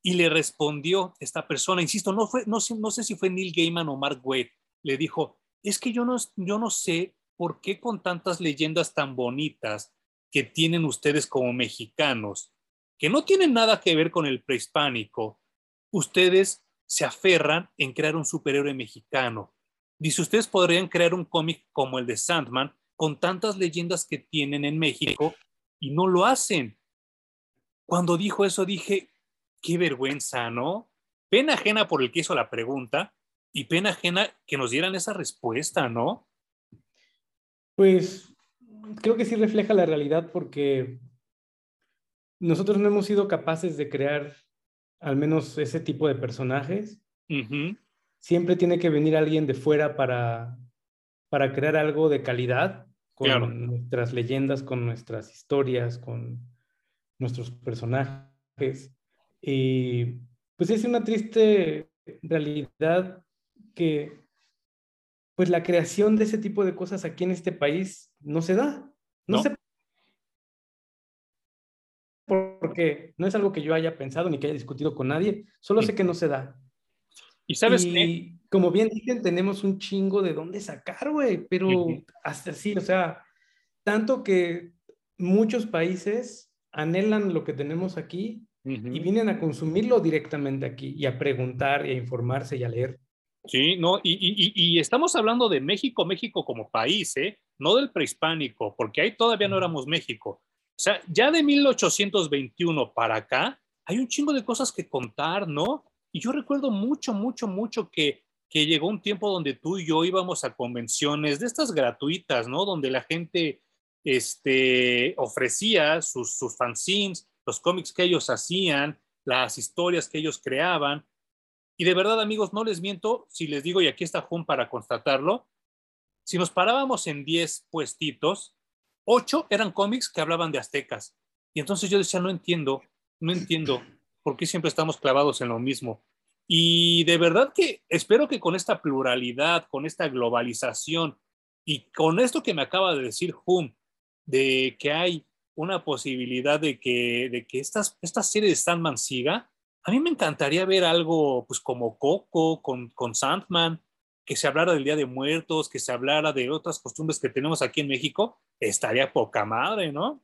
Y le respondió esta persona, insisto, no, fue, no, no sé si fue Neil Gaiman o Mark Wade, le dijo, es que yo no, yo no sé por qué con tantas leyendas tan bonitas que tienen ustedes como mexicanos, que no tienen nada que ver con el prehispánico, ustedes se aferran en crear un superhéroe mexicano. Dice, ustedes podrían crear un cómic como el de Sandman con tantas leyendas que tienen en México y no lo hacen. Cuando dijo eso dije, qué vergüenza, ¿no? Pena ajena por el que hizo la pregunta y pena ajena que nos dieran esa respuesta, ¿no? Pues creo que sí refleja la realidad porque nosotros no hemos sido capaces de crear al menos ese tipo de personajes. Siempre tiene que venir alguien de fuera para, para crear algo de calidad con nuestras leyendas, con nuestras historias, con nuestros personajes. Y pues es una triste realidad que pues la creación de ese tipo de cosas aquí en este país no se da. No, no. sé porque no es algo que yo haya pensado ni que haya discutido con nadie, solo sé que no se da. Y sabes y, como bien dicen, tenemos un chingo de dónde sacar, güey, pero hasta así, o sea, tanto que muchos países anhelan lo que tenemos aquí y vienen a consumirlo directamente aquí y a preguntar y a informarse y a leer. Sí, no, y, y, y, estamos hablando de México, México como país, ¿eh? no del prehispánico, porque ahí todavía no éramos México. O sea, ya de 1821 para acá, hay un chingo de cosas que contar, ¿no? Y yo recuerdo mucho, mucho, mucho que, que llegó un tiempo donde tú y yo íbamos a convenciones de estas gratuitas, ¿no? Donde la gente este, ofrecía sus, sus fanzines, los cómics que ellos hacían, las historias que ellos creaban. Y de verdad, amigos, no les miento si les digo, y aquí está Jun para constatarlo, si nos parábamos en 10 puestitos, ocho eran cómics que hablaban de aztecas. Y entonces yo decía, no entiendo, no entiendo por qué siempre estamos clavados en lo mismo. Y de verdad que espero que con esta pluralidad, con esta globalización y con esto que me acaba de decir Hum, de que hay una posibilidad de que, de que estas, esta serie de Sandman siga, a mí me encantaría ver algo pues como Coco con, con Sandman, que se hablara del Día de Muertos, que se hablara de otras costumbres que tenemos aquí en México, estaría poca madre, ¿no?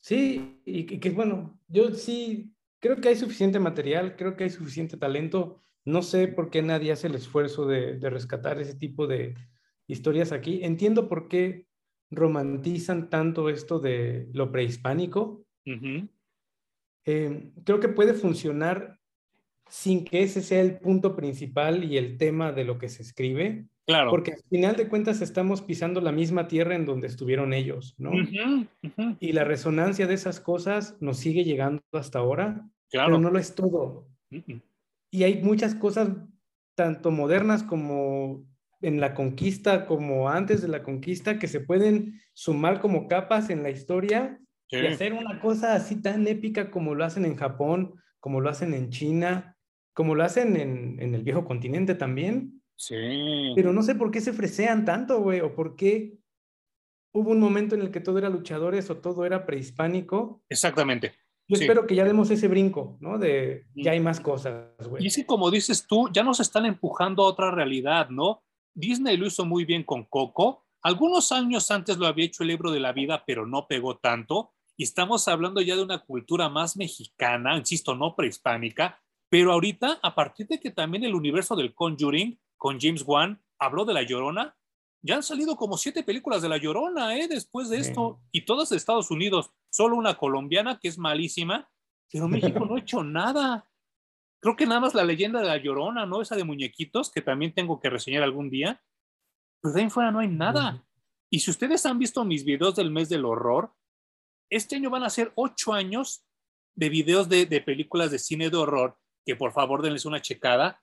Sí, y que bueno, yo sí creo que hay suficiente material, creo que hay suficiente talento. No sé por qué nadie hace el esfuerzo de, rescatar ese tipo de historias aquí. Entiendo por qué romantizan tanto esto de lo prehispánico. Eh, creo que puede funcionar sin que ese sea el punto principal y el tema de lo que se escribe. Claro. Porque al final de cuentas estamos pisando la misma tierra en donde estuvieron ellos, ¿no? Y la resonancia de esas cosas nos sigue llegando hasta ahora, claro. pero no lo es todo. Y hay muchas cosas, tanto modernas como en la conquista, como antes de la conquista, que se pueden sumar como capas en la historia y hacer una cosa así tan épica como lo hacen en Japón, como lo hacen en China, como lo hacen en, en el viejo continente también. Sí. Pero no sé por qué se fresean tanto, güey, o por qué hubo un momento en el que todo era luchadores o todo era prehispánico. Exactamente. Yo espero que ya demos ese brinco, ¿no? De ya hay más cosas, güey. Y sí, como dices tú, ya nos están empujando a otra realidad, ¿no? Disney lo hizo muy bien con Coco. Algunos años antes lo había hecho el libro de la vida, pero no pegó tanto. Y estamos hablando ya de una cultura más mexicana, insisto, no prehispánica, pero ahorita, a partir de que también el universo del Conjuring con James Wan habló de La Llorona, ya han salido como siete películas de La Llorona, ¿eh? Después de esto, y todas de Estados Unidos, solo una colombiana que es malísima, pero México no ha hecho [laughs] nada. Creo que nada más la leyenda de La Llorona, ¿no? Esa de muñequitos, que también tengo que reseñar algún día. Pero de ahí fuera no hay nada. Y si ustedes han visto mis videos del mes del horror, este año van a ser ocho años de videos de, de películas de cine de horror, que por favor denles una checada.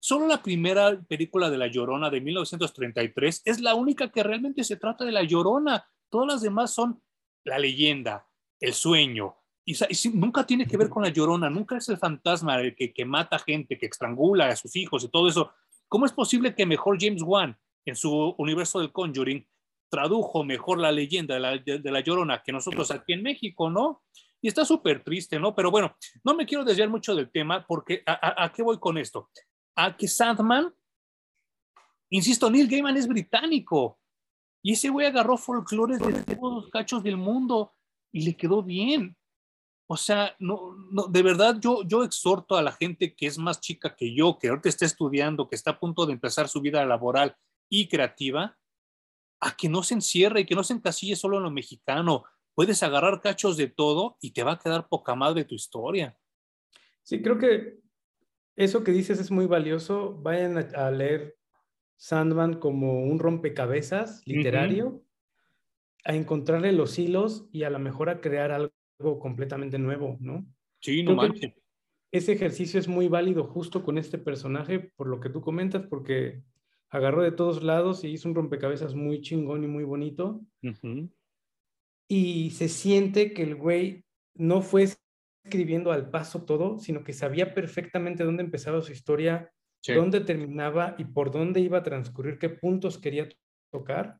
Solo la primera película de La Llorona de 1933 es la única que realmente se trata de La Llorona. Todas las demás son la leyenda, el sueño. Y, nunca tiene que ver con La Llorona, nunca es el fantasma el que, que mata gente, que estrangula a sus hijos y todo eso. ¿Cómo es posible que mejor James Wan, en su universo del Conjuring, tradujo mejor la leyenda de la, de, la, Llorona que nosotros aquí en México, ¿no? Y está súper triste, ¿no? Pero bueno, no me quiero desviar mucho del tema porque ¿a, a, qué voy con esto? A que Sandman, insisto, Neil Gaiman es británico. Y ese güey agarró folclores de todos los cachos del mundo y le quedó bien. O sea, no, no, de verdad yo, yo exhorto a la gente que es más chica que yo, que ahorita está estudiando, que está a punto de empezar su vida laboral y creativa, a que no se encierre y que no se encasille solo en lo mexicano. Puedes agarrar cachos de todo y te va a quedar poca madre tu historia. Sí, creo que eso que dices es muy valioso. Vayan a, leer Sandman como un rompecabezas literario, a encontrarle los hilos y a lo mejor a crear algo completamente nuevo, ¿no? Sí, no manches. Ese ejercicio es muy válido justo con este personaje, por lo que tú comentas, porque agarró de todos lados y hizo un rompecabezas muy chingón y muy bonito. Y se siente que el güey no fue escribiendo al paso todo, sino que sabía perfectamente dónde empezaba su historia, dónde terminaba y por dónde iba a transcurrir, qué puntos quería tocar.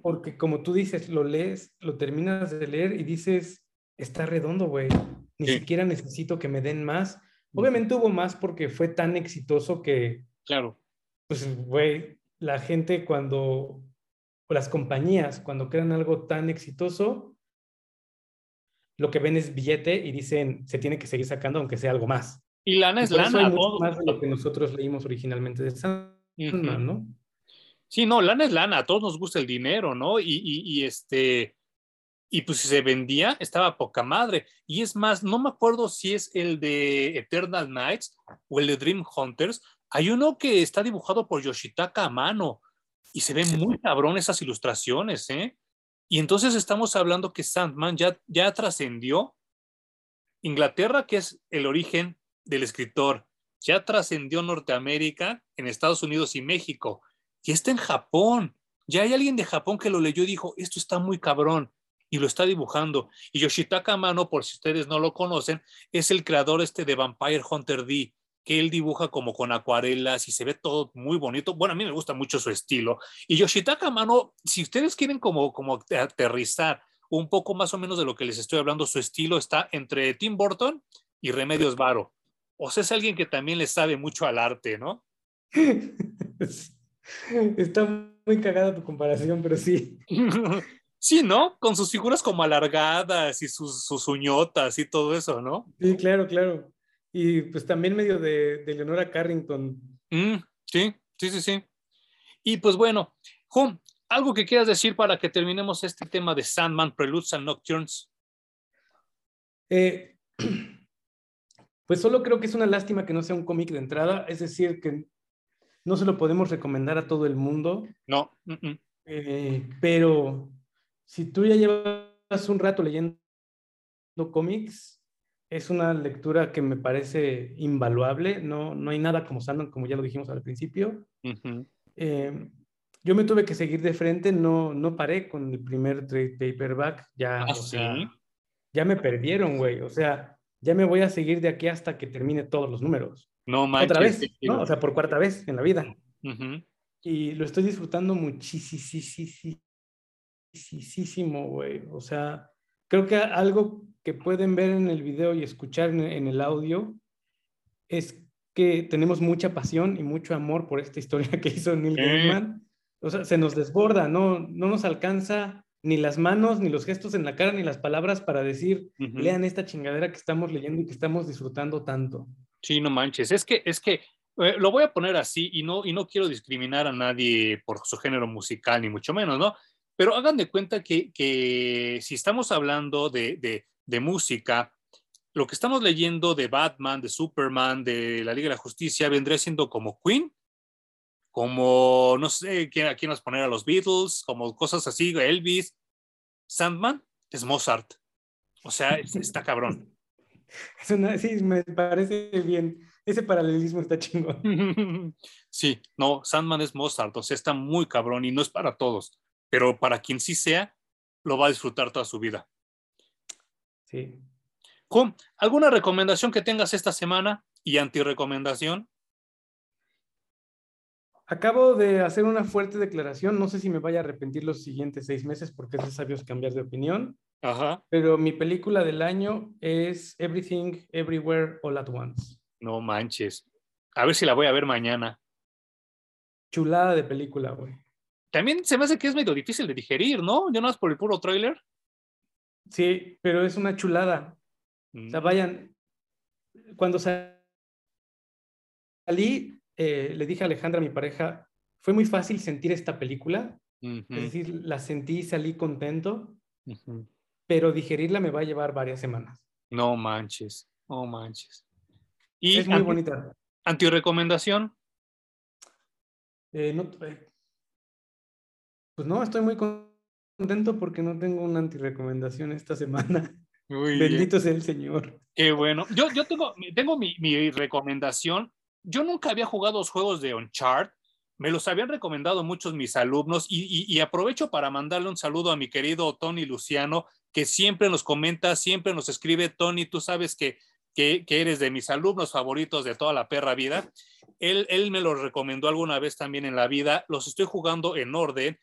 Porque como tú dices, lo lees, lo terminas de leer y dices, está redondo, güey. Ni siquiera necesito que me den más. Obviamente hubo más porque fue tan exitoso que... Claro. Pues, güey, la gente cuando, o las compañías, cuando crean algo tan exitoso, lo que ven es billete y dicen, se tiene que seguir sacando aunque sea algo más. Y lana es lana. Hay mucho más de lo que nosotros leímos originalmente de Sandman, ¿no? Sí, no, lana es lana, a todos nos gusta el dinero, ¿no? Y, y, y este, y pues si se vendía, estaba poca madre. Y es más, no me acuerdo si es el de Eternal Nights o el de Dream Hunters. Hay uno que está dibujado por Yoshitaka a mano y se ven muy cabrón esas ilustraciones, ¿eh? Y entonces estamos hablando que Sandman ya, ya trascendió Inglaterra, que es el origen del escritor, ya trascendió Norteamérica, en Estados Unidos y México, y está en Japón. Ya hay alguien de Japón que lo leyó y dijo, esto está muy cabrón y lo está dibujando. Y Yoshitaka Amano, por si ustedes no lo conocen, es el creador este de Vampire Hunter D, que él dibuja como con acuarelas y se ve todo muy bonito. Bueno, a mí me gusta mucho su estilo. Y Yoshitaka Amano, si ustedes quieren como, como aterrizar un poco más o menos de lo que les estoy hablando, su estilo está entre Tim Burton y Remedios Varo. O sea, es alguien que también le sabe mucho al arte, ¿no? [laughs] Está muy cagada tu comparación, pero sí. [laughs] Sí, ¿no? Con sus figuras como alargadas y sus, sus uñotas y todo eso, ¿no? Sí, claro, claro. Y pues también medio de, de Leonora Carrington. Mm, sí, sí, sí, sí. Y pues bueno, Jum, algo que quieras decir para que terminemos este tema de Sandman, Preludes and Nocturnes. Eh, [clears throat] pues solo creo que es una lástima que no sea un cómic de entrada, es decir, que no se lo podemos recomendar a todo el mundo. No. Eh, pero si tú ya llevas un rato leyendo cómics, es una lectura que me parece invaluable. No, no hay nada como Sandman, como ya lo dijimos al principio. Eh, yo me tuve que seguir de frente, no, no paré con el primer trade paperback. Ya, ¿Ah, ya me perdieron, güey. O sea, ya me voy a seguir de aquí hasta que termine todos los números. No manches. Otra vez, ¿no? O sea, por cuarta vez en la vida. Y lo estoy disfrutando muchísimo, güey. O sea, creo que algo que pueden ver en el video y escuchar en, el audio es que tenemos mucha pasión y mucho amor por esta historia [laughs] que hizo Neil Gaiman. O sea, se nos desborda, no, no nos alcanza ni las manos, ni los gestos en la cara, ni las palabras para decir, lean esta chingadera que estamos leyendo y que estamos disfrutando tanto. Sí, no manches. Es que, es que eh, lo voy a poner así y no, y no quiero discriminar a nadie por su género musical, ni mucho menos, ¿no? Pero hagan de cuenta que, si estamos hablando de, música, lo que estamos leyendo de Batman, de Superman, de la Liga de la Justicia, vendría siendo como Queen, como, no sé, ¿quién, a quién nos poner a los Beatles, como cosas así, Elvis. Sandman es Mozart. O sea, está cabrón. [laughs] sí, me parece bien. Ese paralelismo está chingón. [laughs] Sí, no, Sandman es Mozart, o sea, está muy cabrón y no es para todos pero para quien sí sea, lo va a disfrutar toda su vida. Sí. ¿alguna recomendación que tengas esta semana y antirecomendación? Acabo de hacer una fuerte declaración, no sé si me vaya a arrepentir los siguientes seis meses porque es de sabios cambiar de opinión. Ajá. Pero mi película del año es Everything, Everywhere, All at Once. No manches. A ver si la voy a ver mañana. Chulada de película, güey. también se me hace que es medio difícil de digerir, ¿no? Yo no es por el puro trailer. Sí, pero es una chulada. O sea, mm. vayan. Cuando salí, eh, le dije a Alejandra, mi pareja, fue muy fácil sentir esta película. Es decir, la sentí y salí contento, pero digerirla me va a llevar varias semanas. No manches, no manches. Y es muy bonita. ¿Antirecomendación? Eh, no, eh, pues no, estoy muy contento porque no tengo una antirecomendación esta semana. Bendito sea el Señor. Qué bueno. Yo, yo tengo, tengo mi, mi, recomendación. Yo nunca había jugado los juegos de Uncharted. Me los habían recomendado muchos mis alumnos y, y, aprovecho para mandarle un saludo a mi querido Tony Luciano, que siempre nos comenta, siempre nos escribe, Tony, tú sabes que, que, que eres de mis alumnos favoritos de toda la perra vida. Él, él me los recomendó alguna vez también en la vida. Los estoy jugando en orden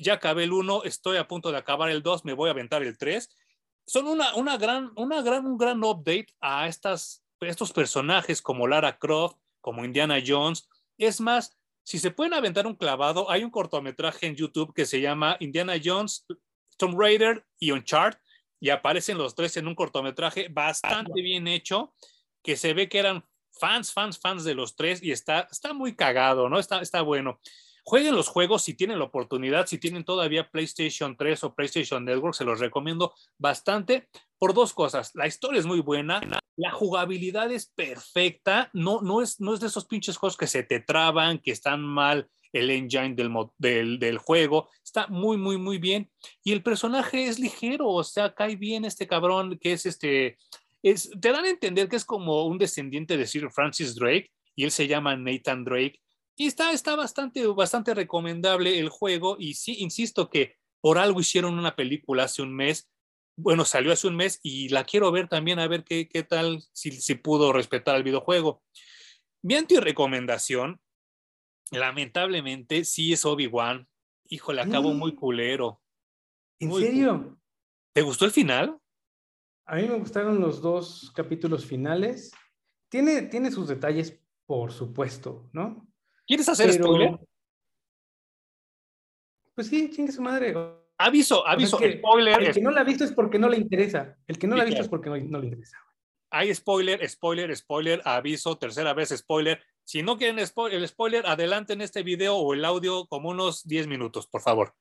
ya acabé el 1, estoy a punto de acabar el 2, me voy a aventar el 3. Son una, una gran, una gran, un gran update a estas, estos personajes como Lara Croft, como Indiana Jones. Es más, si se pueden aventar un clavado, hay un cortometraje en YouTube que se llama Indiana Jones, Tomb Raider y Uncharted, y aparecen los tres en un cortometraje bastante bien hecho, que se ve que eran fans, fans, fans de los tres, y está, está muy cagado, ¿no? Está, está bueno. Jueguen los juegos si tienen la oportunidad, si tienen todavía PlayStation 3 o PlayStation Network, se los recomiendo bastante por dos cosas. La historia es muy buena, la jugabilidad es perfecta, no, no, es, no es de esos pinches juegos que se te traban, que están mal el engine del, del, del, juego. Está muy, muy, muy bien. Y el personaje es ligero, o sea, cae bien este cabrón que es este. Es, te dan a entender que es como un descendiente de Sir Francis Drake y él se llama Nathan Drake. Y está, está bastante, bastante recomendable el juego. Y sí, insisto que por algo hicieron una película hace un mes. Bueno, salió hace un mes y la quiero ver también a ver qué, qué tal, si, si pudo respetar el videojuego. Mi anti-recomendación, lamentablemente, sí es Obi-Wan. Híjole, acabó muy mm. culero. ¿En serio? ¿Te gustó el final? A mí me gustaron los dos capítulos finales. Tiene, tiene sus detalles, por supuesto, ¿no? ¿Quieres hacer spoiler? Pues sí, chingue su madre. Aviso, aviso, spoiler. El que no la ha visto es porque no le interesa. El que no la ha visto es porque no, le interesa. Hay spoiler, spoiler, spoiler, aviso, tercera vez spoiler. Si no quieren el spoiler, adelanten este video o el audio como unos 10 minutos, por favor.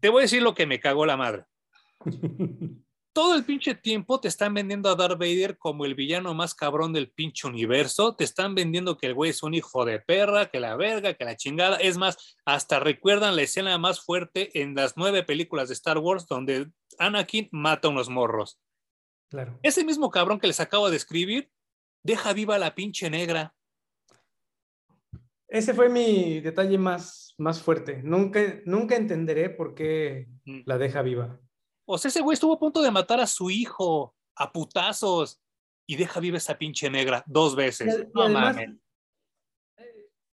Te voy a decir lo que me cagó la madre. [laughs] todo el pinche tiempo te están vendiendo a Darth Vader como el villano más cabrón del pinche universo. Te están vendiendo que el güey es un hijo de perra, que la verga, que la chingada. Es más, hasta recuerdan la escena más fuerte en las nueve películas de Star Wars donde Anakin mata a unos morros. Claro. Ese mismo cabrón que les acabo de escribir deja viva la pinche negra. Ese fue mi detalle más, más fuerte. Nunca, nunca entenderé por qué mm. la deja viva. O sea, ese güey estuvo a punto de matar a su hijo a putazos y deja viva esa pinche negra dos veces. no mames.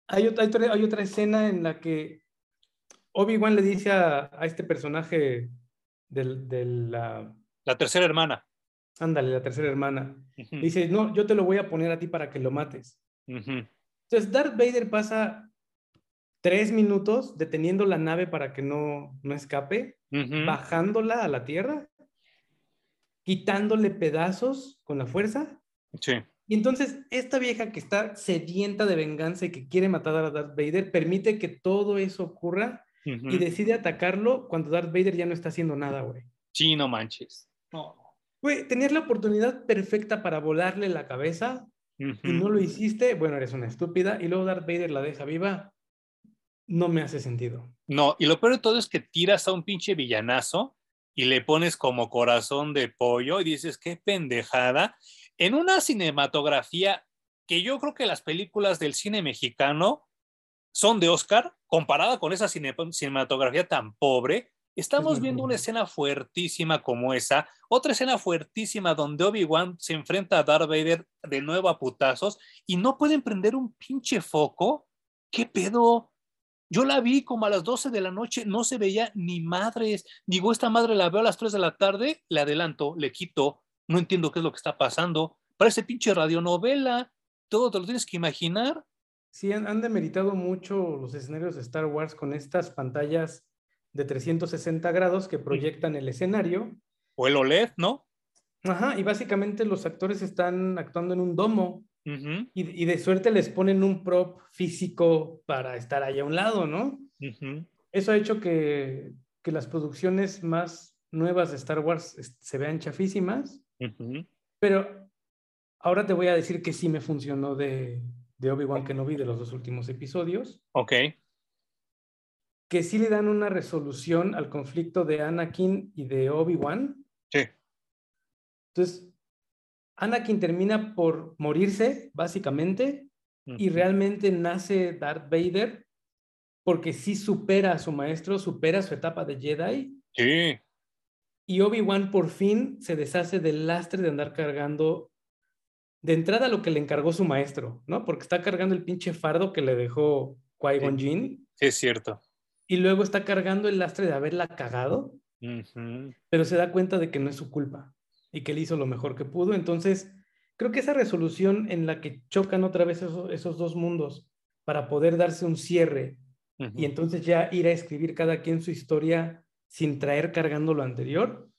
Hay otra, hay, otra, escena en la que Obi-Wan le dice a, este personaje de, la... La tercera hermana. Ándale, la tercera hermana. Dice, no, yo te lo voy a poner a ti para que lo mates. Entonces, Darth Vader pasa tres minutos deteniendo la nave para que no, no escape, bajándola a la Tierra, quitándole pedazos con la fuerza. Sí. Y entonces esta vieja que está sedienta de venganza y que quiere matar a Darth Vader, permite que todo eso ocurra y decide atacarlo cuando Darth Vader ya no está haciendo nada, güey. Sí, no manches. Güey, tenías la oportunidad perfecta para volarle la cabeza y no lo hiciste, bueno, eres una estúpida. Y luego Darth Vader la deja viva no me hace sentido. No, y lo peor de todo es que tiras a un pinche villanazo y le pones como corazón de pollo y dices, qué pendejada. En una cinematografía que yo creo que las películas del cine mexicano son de Oscar, comparada con esa cinematografía tan pobre, estamos viendo una escena fuertísima como esa, otra escena fuertísima donde Obi-Wan se enfrenta a Darth Vader de nuevo a putazos y no pueden prender un pinche foco. ¿Qué pedo? Yo la vi como a las 12 de la noche, no se veía ni madres. Digo, esta madre la veo a las 3 de la tarde, le adelanto, le quito, no entiendo qué es lo que está pasando. Parece pinche radionovela, todo te lo tienes que imaginar. sí han, demeritado mucho los escenarios de Star Wars con estas pantallas de 360 grados que proyectan el escenario. O el OLED, ¿no? Ajá, y básicamente los actores están actuando en un domo y, de suerte les ponen un prop físico para estar ahí a un lado, ¿no? Eso ha hecho que, que, las producciones más nuevas de Star Wars se vean chafísimas, pero ahora te voy a decir que sí me funcionó de, de Obi-Wan Kenobi de los dos últimos episodios. Ok. Que sí le dan una resolución al conflicto de Anakin y de Obi-Wan. Sí. Entonces, Anakin termina por morirse, básicamente, y realmente nace Darth Vader porque sí supera a su maestro, supera su etapa de Jedi. Sí. Y Obi-Wan por fin se deshace del lastre de andar cargando de entrada lo que le encargó su maestro, ¿no? Porque está cargando el pinche fardo que le dejó Qui-Gon Jinn. Sí, es cierto. Y luego está cargando el lastre de haberla cagado, pero se da cuenta de que no es su culpa y que él hizo lo mejor que pudo. Entonces, creo que esa resolución en la que chocan otra vez esos, dos mundos para poder darse un cierre y entonces ya ir a escribir cada quien su historia sin traer cargando lo anterior,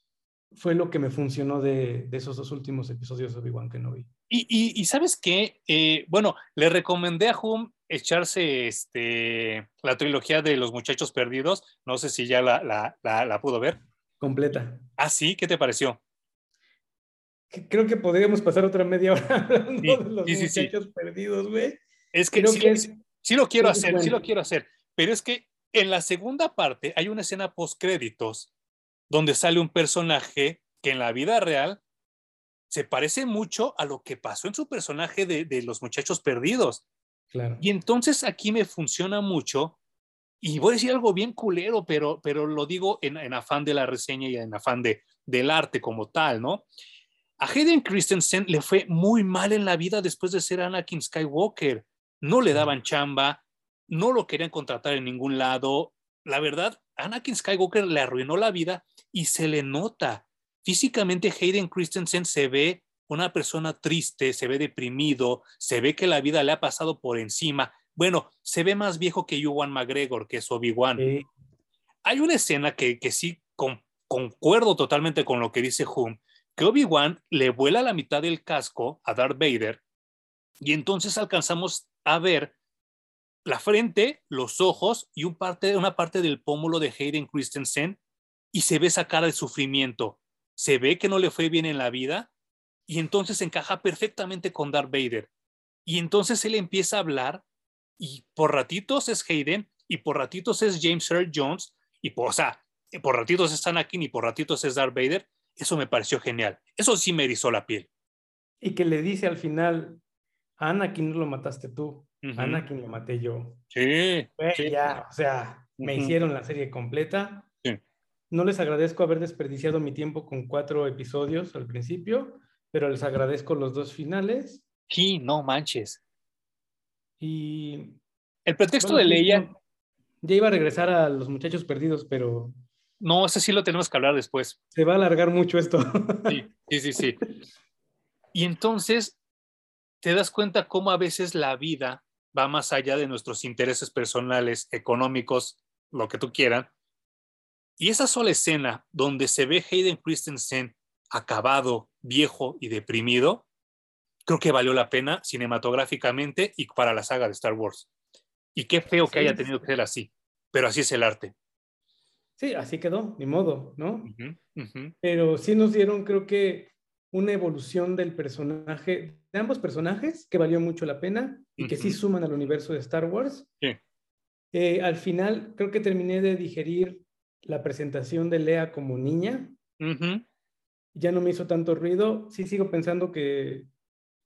fue lo que me funcionó de, esos dos últimos episodios de Obi-Wan Kenobi. Y, y, y sabes qué, eh, bueno, le recomendé a Hum echarse este, la trilogía de los muchachos perdidos, no sé si ya la, la, la pudo ver. Completa. Ah, sí, ¿qué te pareció? Creo que podríamos pasar otra media hora [laughs] hablando de los muchachos perdidos, güey. Es que, sí, lo quiero hacer, sí lo quiero hacer, pero es que en la segunda parte hay una escena post créditos donde sale un personaje que en la vida real se parece mucho a lo que pasó en su personaje de, los muchachos perdidos. Claro. Y entonces aquí me funciona mucho y voy a decir algo bien culero, pero, pero lo digo en, afán de la reseña y en afán de, del arte como tal, ¿no? A Hayden Christensen le fue muy mal en la vida después de ser Anakin Skywalker. No le daban chamba, no lo querían contratar en ningún lado. La verdad, Anakin Skywalker le arruinó la vida y se le nota. Físicamente Hayden Christensen se ve una persona triste, se ve deprimido, se ve que la vida le ha pasado por encima. Bueno, se ve más viejo que Ewan McGregor, que es Obi-Wan. Hay una escena que, que sí concuerdo totalmente con lo que dice Hum, que Obi-Wan le vuela la mitad del casco a Darth Vader y entonces alcanzamos a ver la frente, los ojos y una parte del pómulo de Hayden Christensen y se ve esa cara de sufrimiento. Se ve que no le fue bien en la vida y entonces encaja perfectamente con Darth Vader. Y entonces él empieza a hablar y por ratitos es Hayden y por ratitos es James Earl Jones y por, o sea, por ratitos es Anakin y por ratitos es Darth Vader eso me pareció genial. Eso sí me erizó la piel. Y que le dice al final, Anakin no lo mataste tú, Anakin lo maté yo. Sí. Ya, o sea, me hicieron la serie completa. No les agradezco haber desperdiciado mi tiempo con cuatro episodios al principio, pero les agradezco los dos finales. Sí, no manches. Y... El pretexto de Leia... Ya iba a regresar a los muchachos perdidos, pero no, ese sí lo tenemos que hablar después. Se va a alargar mucho esto. Sí, sí, sí, sí. Y entonces te das cuenta cómo a veces la vida va más allá de nuestros intereses personales, económicos, lo que tú quieras. Y esa sola escena donde se ve Hayden Christensen acabado, viejo y deprimido, creo que valió la pena cinematográficamente y para la saga de Star Wars. Y qué feo que haya tenido que ser así, pero así es el arte. Sí, así quedó, ni modo, ¿no? Pero sí nos dieron, creo que, una evolución del personaje, de ambos personajes, que valió mucho la pena y que sí suman al universo de Star Wars. Sí. Eh, al final, creo que terminé de digerir la presentación de Lea como niña. Ya no me hizo tanto ruido. Sí sigo pensando que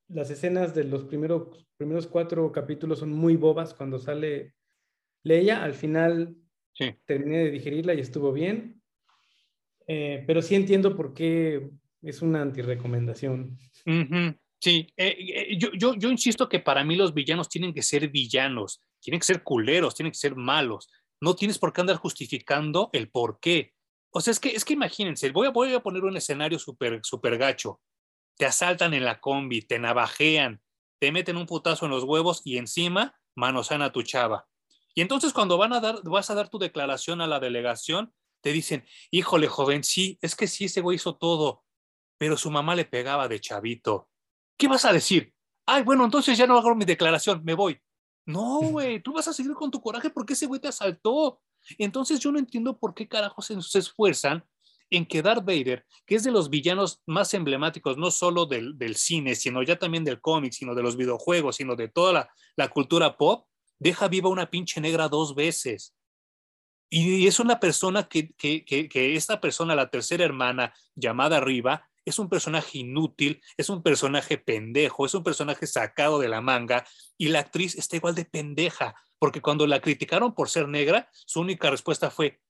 las escenas de los primeros, primeros cuatro capítulos son muy bobas cuando sale Leia. Al final Terminé de digerirla y estuvo bien. Eh, pero sí entiendo por qué es una antirecomendación. Sí, eh, eh, yo, yo, yo insisto que para mí los villanos tienen que ser villanos, tienen que ser culeros, tienen que ser malos. No tienes por qué andar justificando el por qué. O sea, es que, es que imagínense, voy a, voy a poner un escenario súper super gacho. Te asaltan en la combi, te navajean, te meten un putazo en los huevos y encima manosean a tu chava. Y entonces cuando van a dar, vas a dar tu declaración a la delegación, te dicen, híjole, joven, sí, es que sí, ese güey hizo todo, pero su mamá le pegaba de chavito. ¿Qué vas a decir? Ay, bueno, entonces ya no hago mi declaración, me voy. No, güey, tú vas a seguir con tu coraje porque ese güey te asaltó. Entonces yo no entiendo por qué carajos se esfuerzan en que Darth Vader, que es de los villanos más emblemáticos, no solo del, cine, sino ya también del cómic, sino de los videojuegos, sino de toda la, la cultura pop, deja viva una pinche negra dos veces. Y, es una persona que, que, que, esta persona, la tercera hermana llamada Riva, es un personaje inútil, es un personaje pendejo, es un personaje sacado de la manga y la actriz está igual de pendeja, porque cuando la criticaron por ser negra, su única respuesta fue,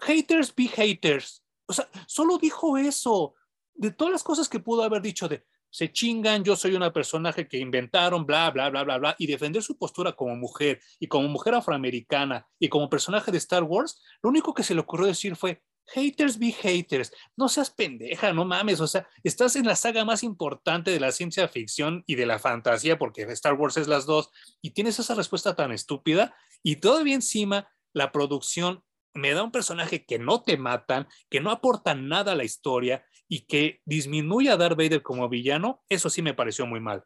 haters be haters. O sea, solo dijo eso. De todas las cosas que pudo haber dicho de, se chingan, yo soy una personaje que inventaron, bla, bla, bla, bla, bla, y defender su postura como mujer y como mujer afroamericana y como personaje de Star Wars, lo único que se le ocurrió decir fue, haters be haters, no seas pendeja, no mames, o sea, estás en la saga más importante de la ciencia ficción y de la fantasía, porque Star Wars es las dos, y tienes esa respuesta tan estúpida, y todavía encima la producción me da un personaje que no te matan, que no aporta nada a la historia y que disminuye a Darth Vader como villano, eso sí me pareció muy mal.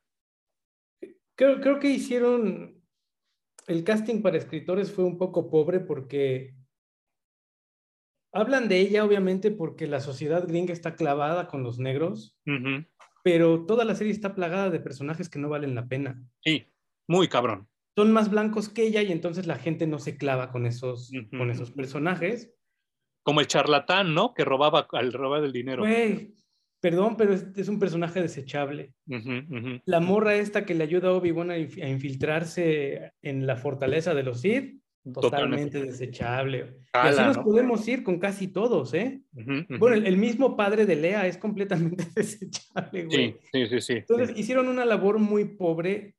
Creo, creo que hicieron, el casting para escritores fue un poco pobre porque hablan de ella obviamente porque la sociedad gringa está clavada con los negros, pero toda la serie está plagada de personajes que no valen la pena. Sí, muy cabrón. Son más blancos que ella y entonces la gente no se clava con esos, con esos personajes como el charlatán, ¿no? Que robaba al robar el dinero. Güey, perdón, pero es, un personaje desechable. La morra esta que le ayuda a Obi-Wan a, infiltrarse en la fortaleza de los Sith, totalmente, desechable. y así nos podemos ir con casi todos, ¿eh? bueno, el, mismo padre de Lea es completamente [laughs] desechable, güey. Sí, sí, sí. Entonces hicieron una labor muy pobre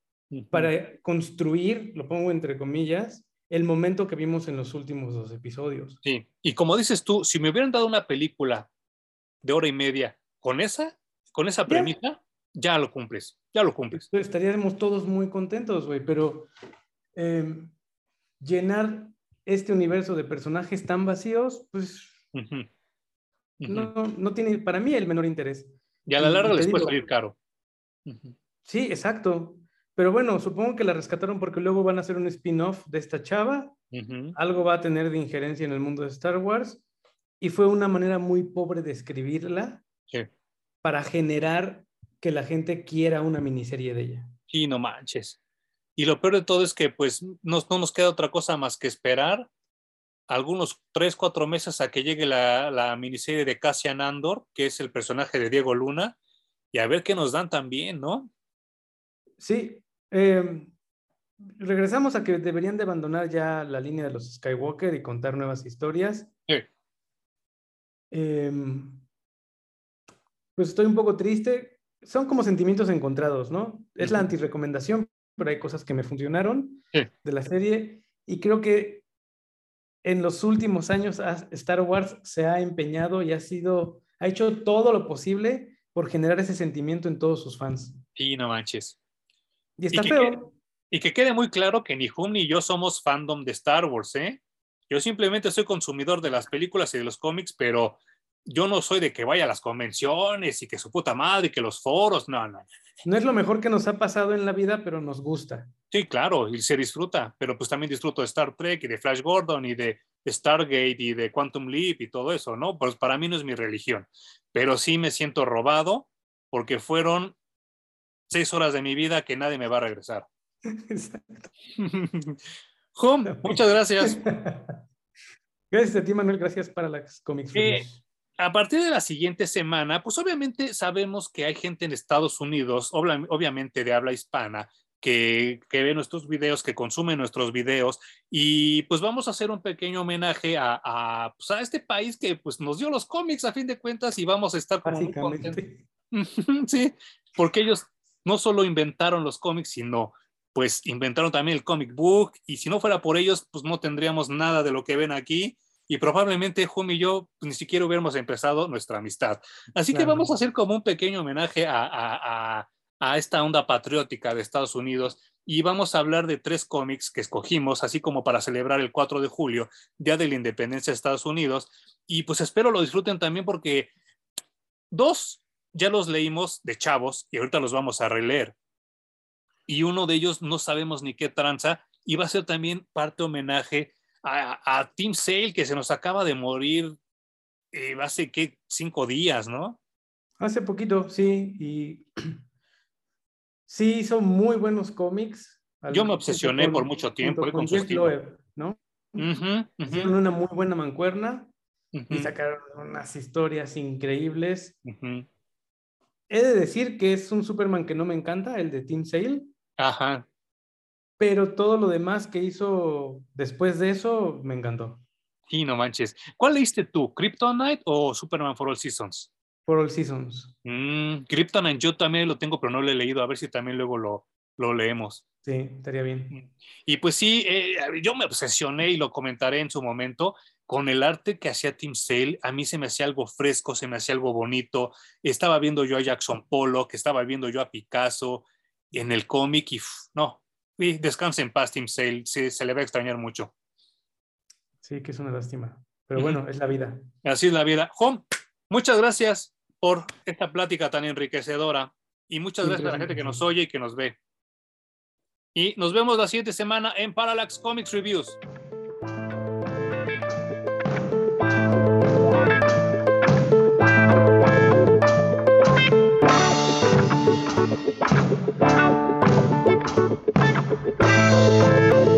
para construir, lo pongo entre comillas, el momento que vimos en los últimos dos episodios. Sí, y como dices tú, si me hubieran dado una película de hora y media con esa, con esa premisa, ya lo cumples, ya lo cumples. Estaríamos todos muy contentos, güey, pero em, llenar este universo de personajes tan vacíos, pues No, no, tiene para mí el menor interés. Y a la larga les puede salir caro. Sí, exacto. Pero bueno, supongo que la rescataron porque luego van a hacer un spin-off de esta chava. Algo va a tener de injerencia en el mundo de Star Wars. Y fue una manera muy pobre de escribirla para generar que la gente quiera una miniserie de ella. Sí, no manches. Y lo peor de todo es que pues no, no nos queda otra cosa más que esperar algunos tres, cuatro meses a que llegue la, la, miniserie de Cassian Andor, que es el personaje de Diego Luna, y a ver qué nos dan también, ¿no? Sí, Em, regresamos a que deberían de abandonar ya la línea de los Skywalker y contar nuevas historias. Em, pues estoy un poco triste. Son como sentimientos encontrados, ¿no? Es la antirecomendación, pero hay cosas que me funcionaron de la serie y creo que en los últimos años Star Wars se ha empeñado y ha sido, ha hecho todo lo posible por generar ese sentimiento en todos sus fans. Y no manches. Y está feo. y que quede muy claro que ni Hum ni yo somos fandom de Star Wars, ¿eh? Yo simplemente soy consumidor de las películas y de los cómics, pero yo no soy de que vaya a las convenciones y que su puta madre y que los foros, no, no. No es lo mejor que nos ha pasado en la vida, pero nos gusta. Sí, claro, y se disfruta, pero pues también disfruto de Star Trek y de Flash Gordon y de Stargate y de Quantum Leap y todo eso, ¿no? Pues para mí no es mi religión, pero sí me siento robado porque fueron seis horas de mi vida que nadie me va a regresar. [laughs] Exacto. [laughs] muchas gracias. [laughs] Gracias a ti, Manuel. Gracias para las Comics. Eh, a partir de la siguiente semana, pues obviamente sabemos que hay gente en Estados Unidos, obviamente de habla hispana, que, que, ve nuestros videos, que consume nuestros videos, y pues vamos a hacer un pequeño homenaje a, a, pues, a este país que pues nos dio los cómics a fin de cuentas y vamos a estar como sí, porque ellos no solo inventaron los cómics, sino pues inventaron también el comic book y si no fuera por ellos, pues no tendríamos nada de lo que ven aquí y probablemente Hum y yo pues, ni siquiera hubiéramos empezado nuestra amistad. Así que vamos a hacer como un pequeño homenaje a, a, esta onda patriótica de Estados Unidos y vamos a hablar de tres cómics que escogimos, así como para celebrar el 4 de julio, Día de la Independencia de Estados Unidos. Y pues espero lo disfruten también porque dos ya los leímos de chavos y ahorita los vamos a releer. Y uno de ellos no sabemos ni qué tranza y va a ser también parte homenaje a, Tim Sale que se nos acaba de morir eh, hace que cinco días, ¿no? Hace poquito, sí. Y [clears throat] sí, hizo muy buenos cómics. Yo me obsesioné por mucho tiempo con, su estilo. ¿no? Hicieron una muy buena mancuerna y sacaron unas historias increíbles. He de decir que es un Superman que no me encanta, el de Tim Sale. Ajá. Pero todo lo demás que hizo después de eso me encantó. Sí, no manches. ¿Cuál leíste tú? ¿Kryptonite o Superman for All Seasons? For All Seasons. Mm, Kryptonite yo también lo tengo, pero no lo he leído. A ver si también luego lo, lo leemos. Sí, estaría bien. Mm. Y pues sí, eh, yo me obsesioné y lo comentaré en su momento con el arte que hacía Tim Sale, a mí se me hacía algo fresco, se me hacía algo bonito. Estaba viendo yo a Jackson Pollock, estaba viendo yo a Picasso en el cómic y no, y descanse en paz Tim Sale, se le va a extrañar mucho. Sí, que es una lástima. Pero bueno, es la vida. Así es la vida. Juan, muchas gracias por esta plática tan enriquecedora y muchas gracias a la gente que nos oye y que nos ve. Y nos vemos la siguiente semana en Parallax Comics Reviews. Thank you.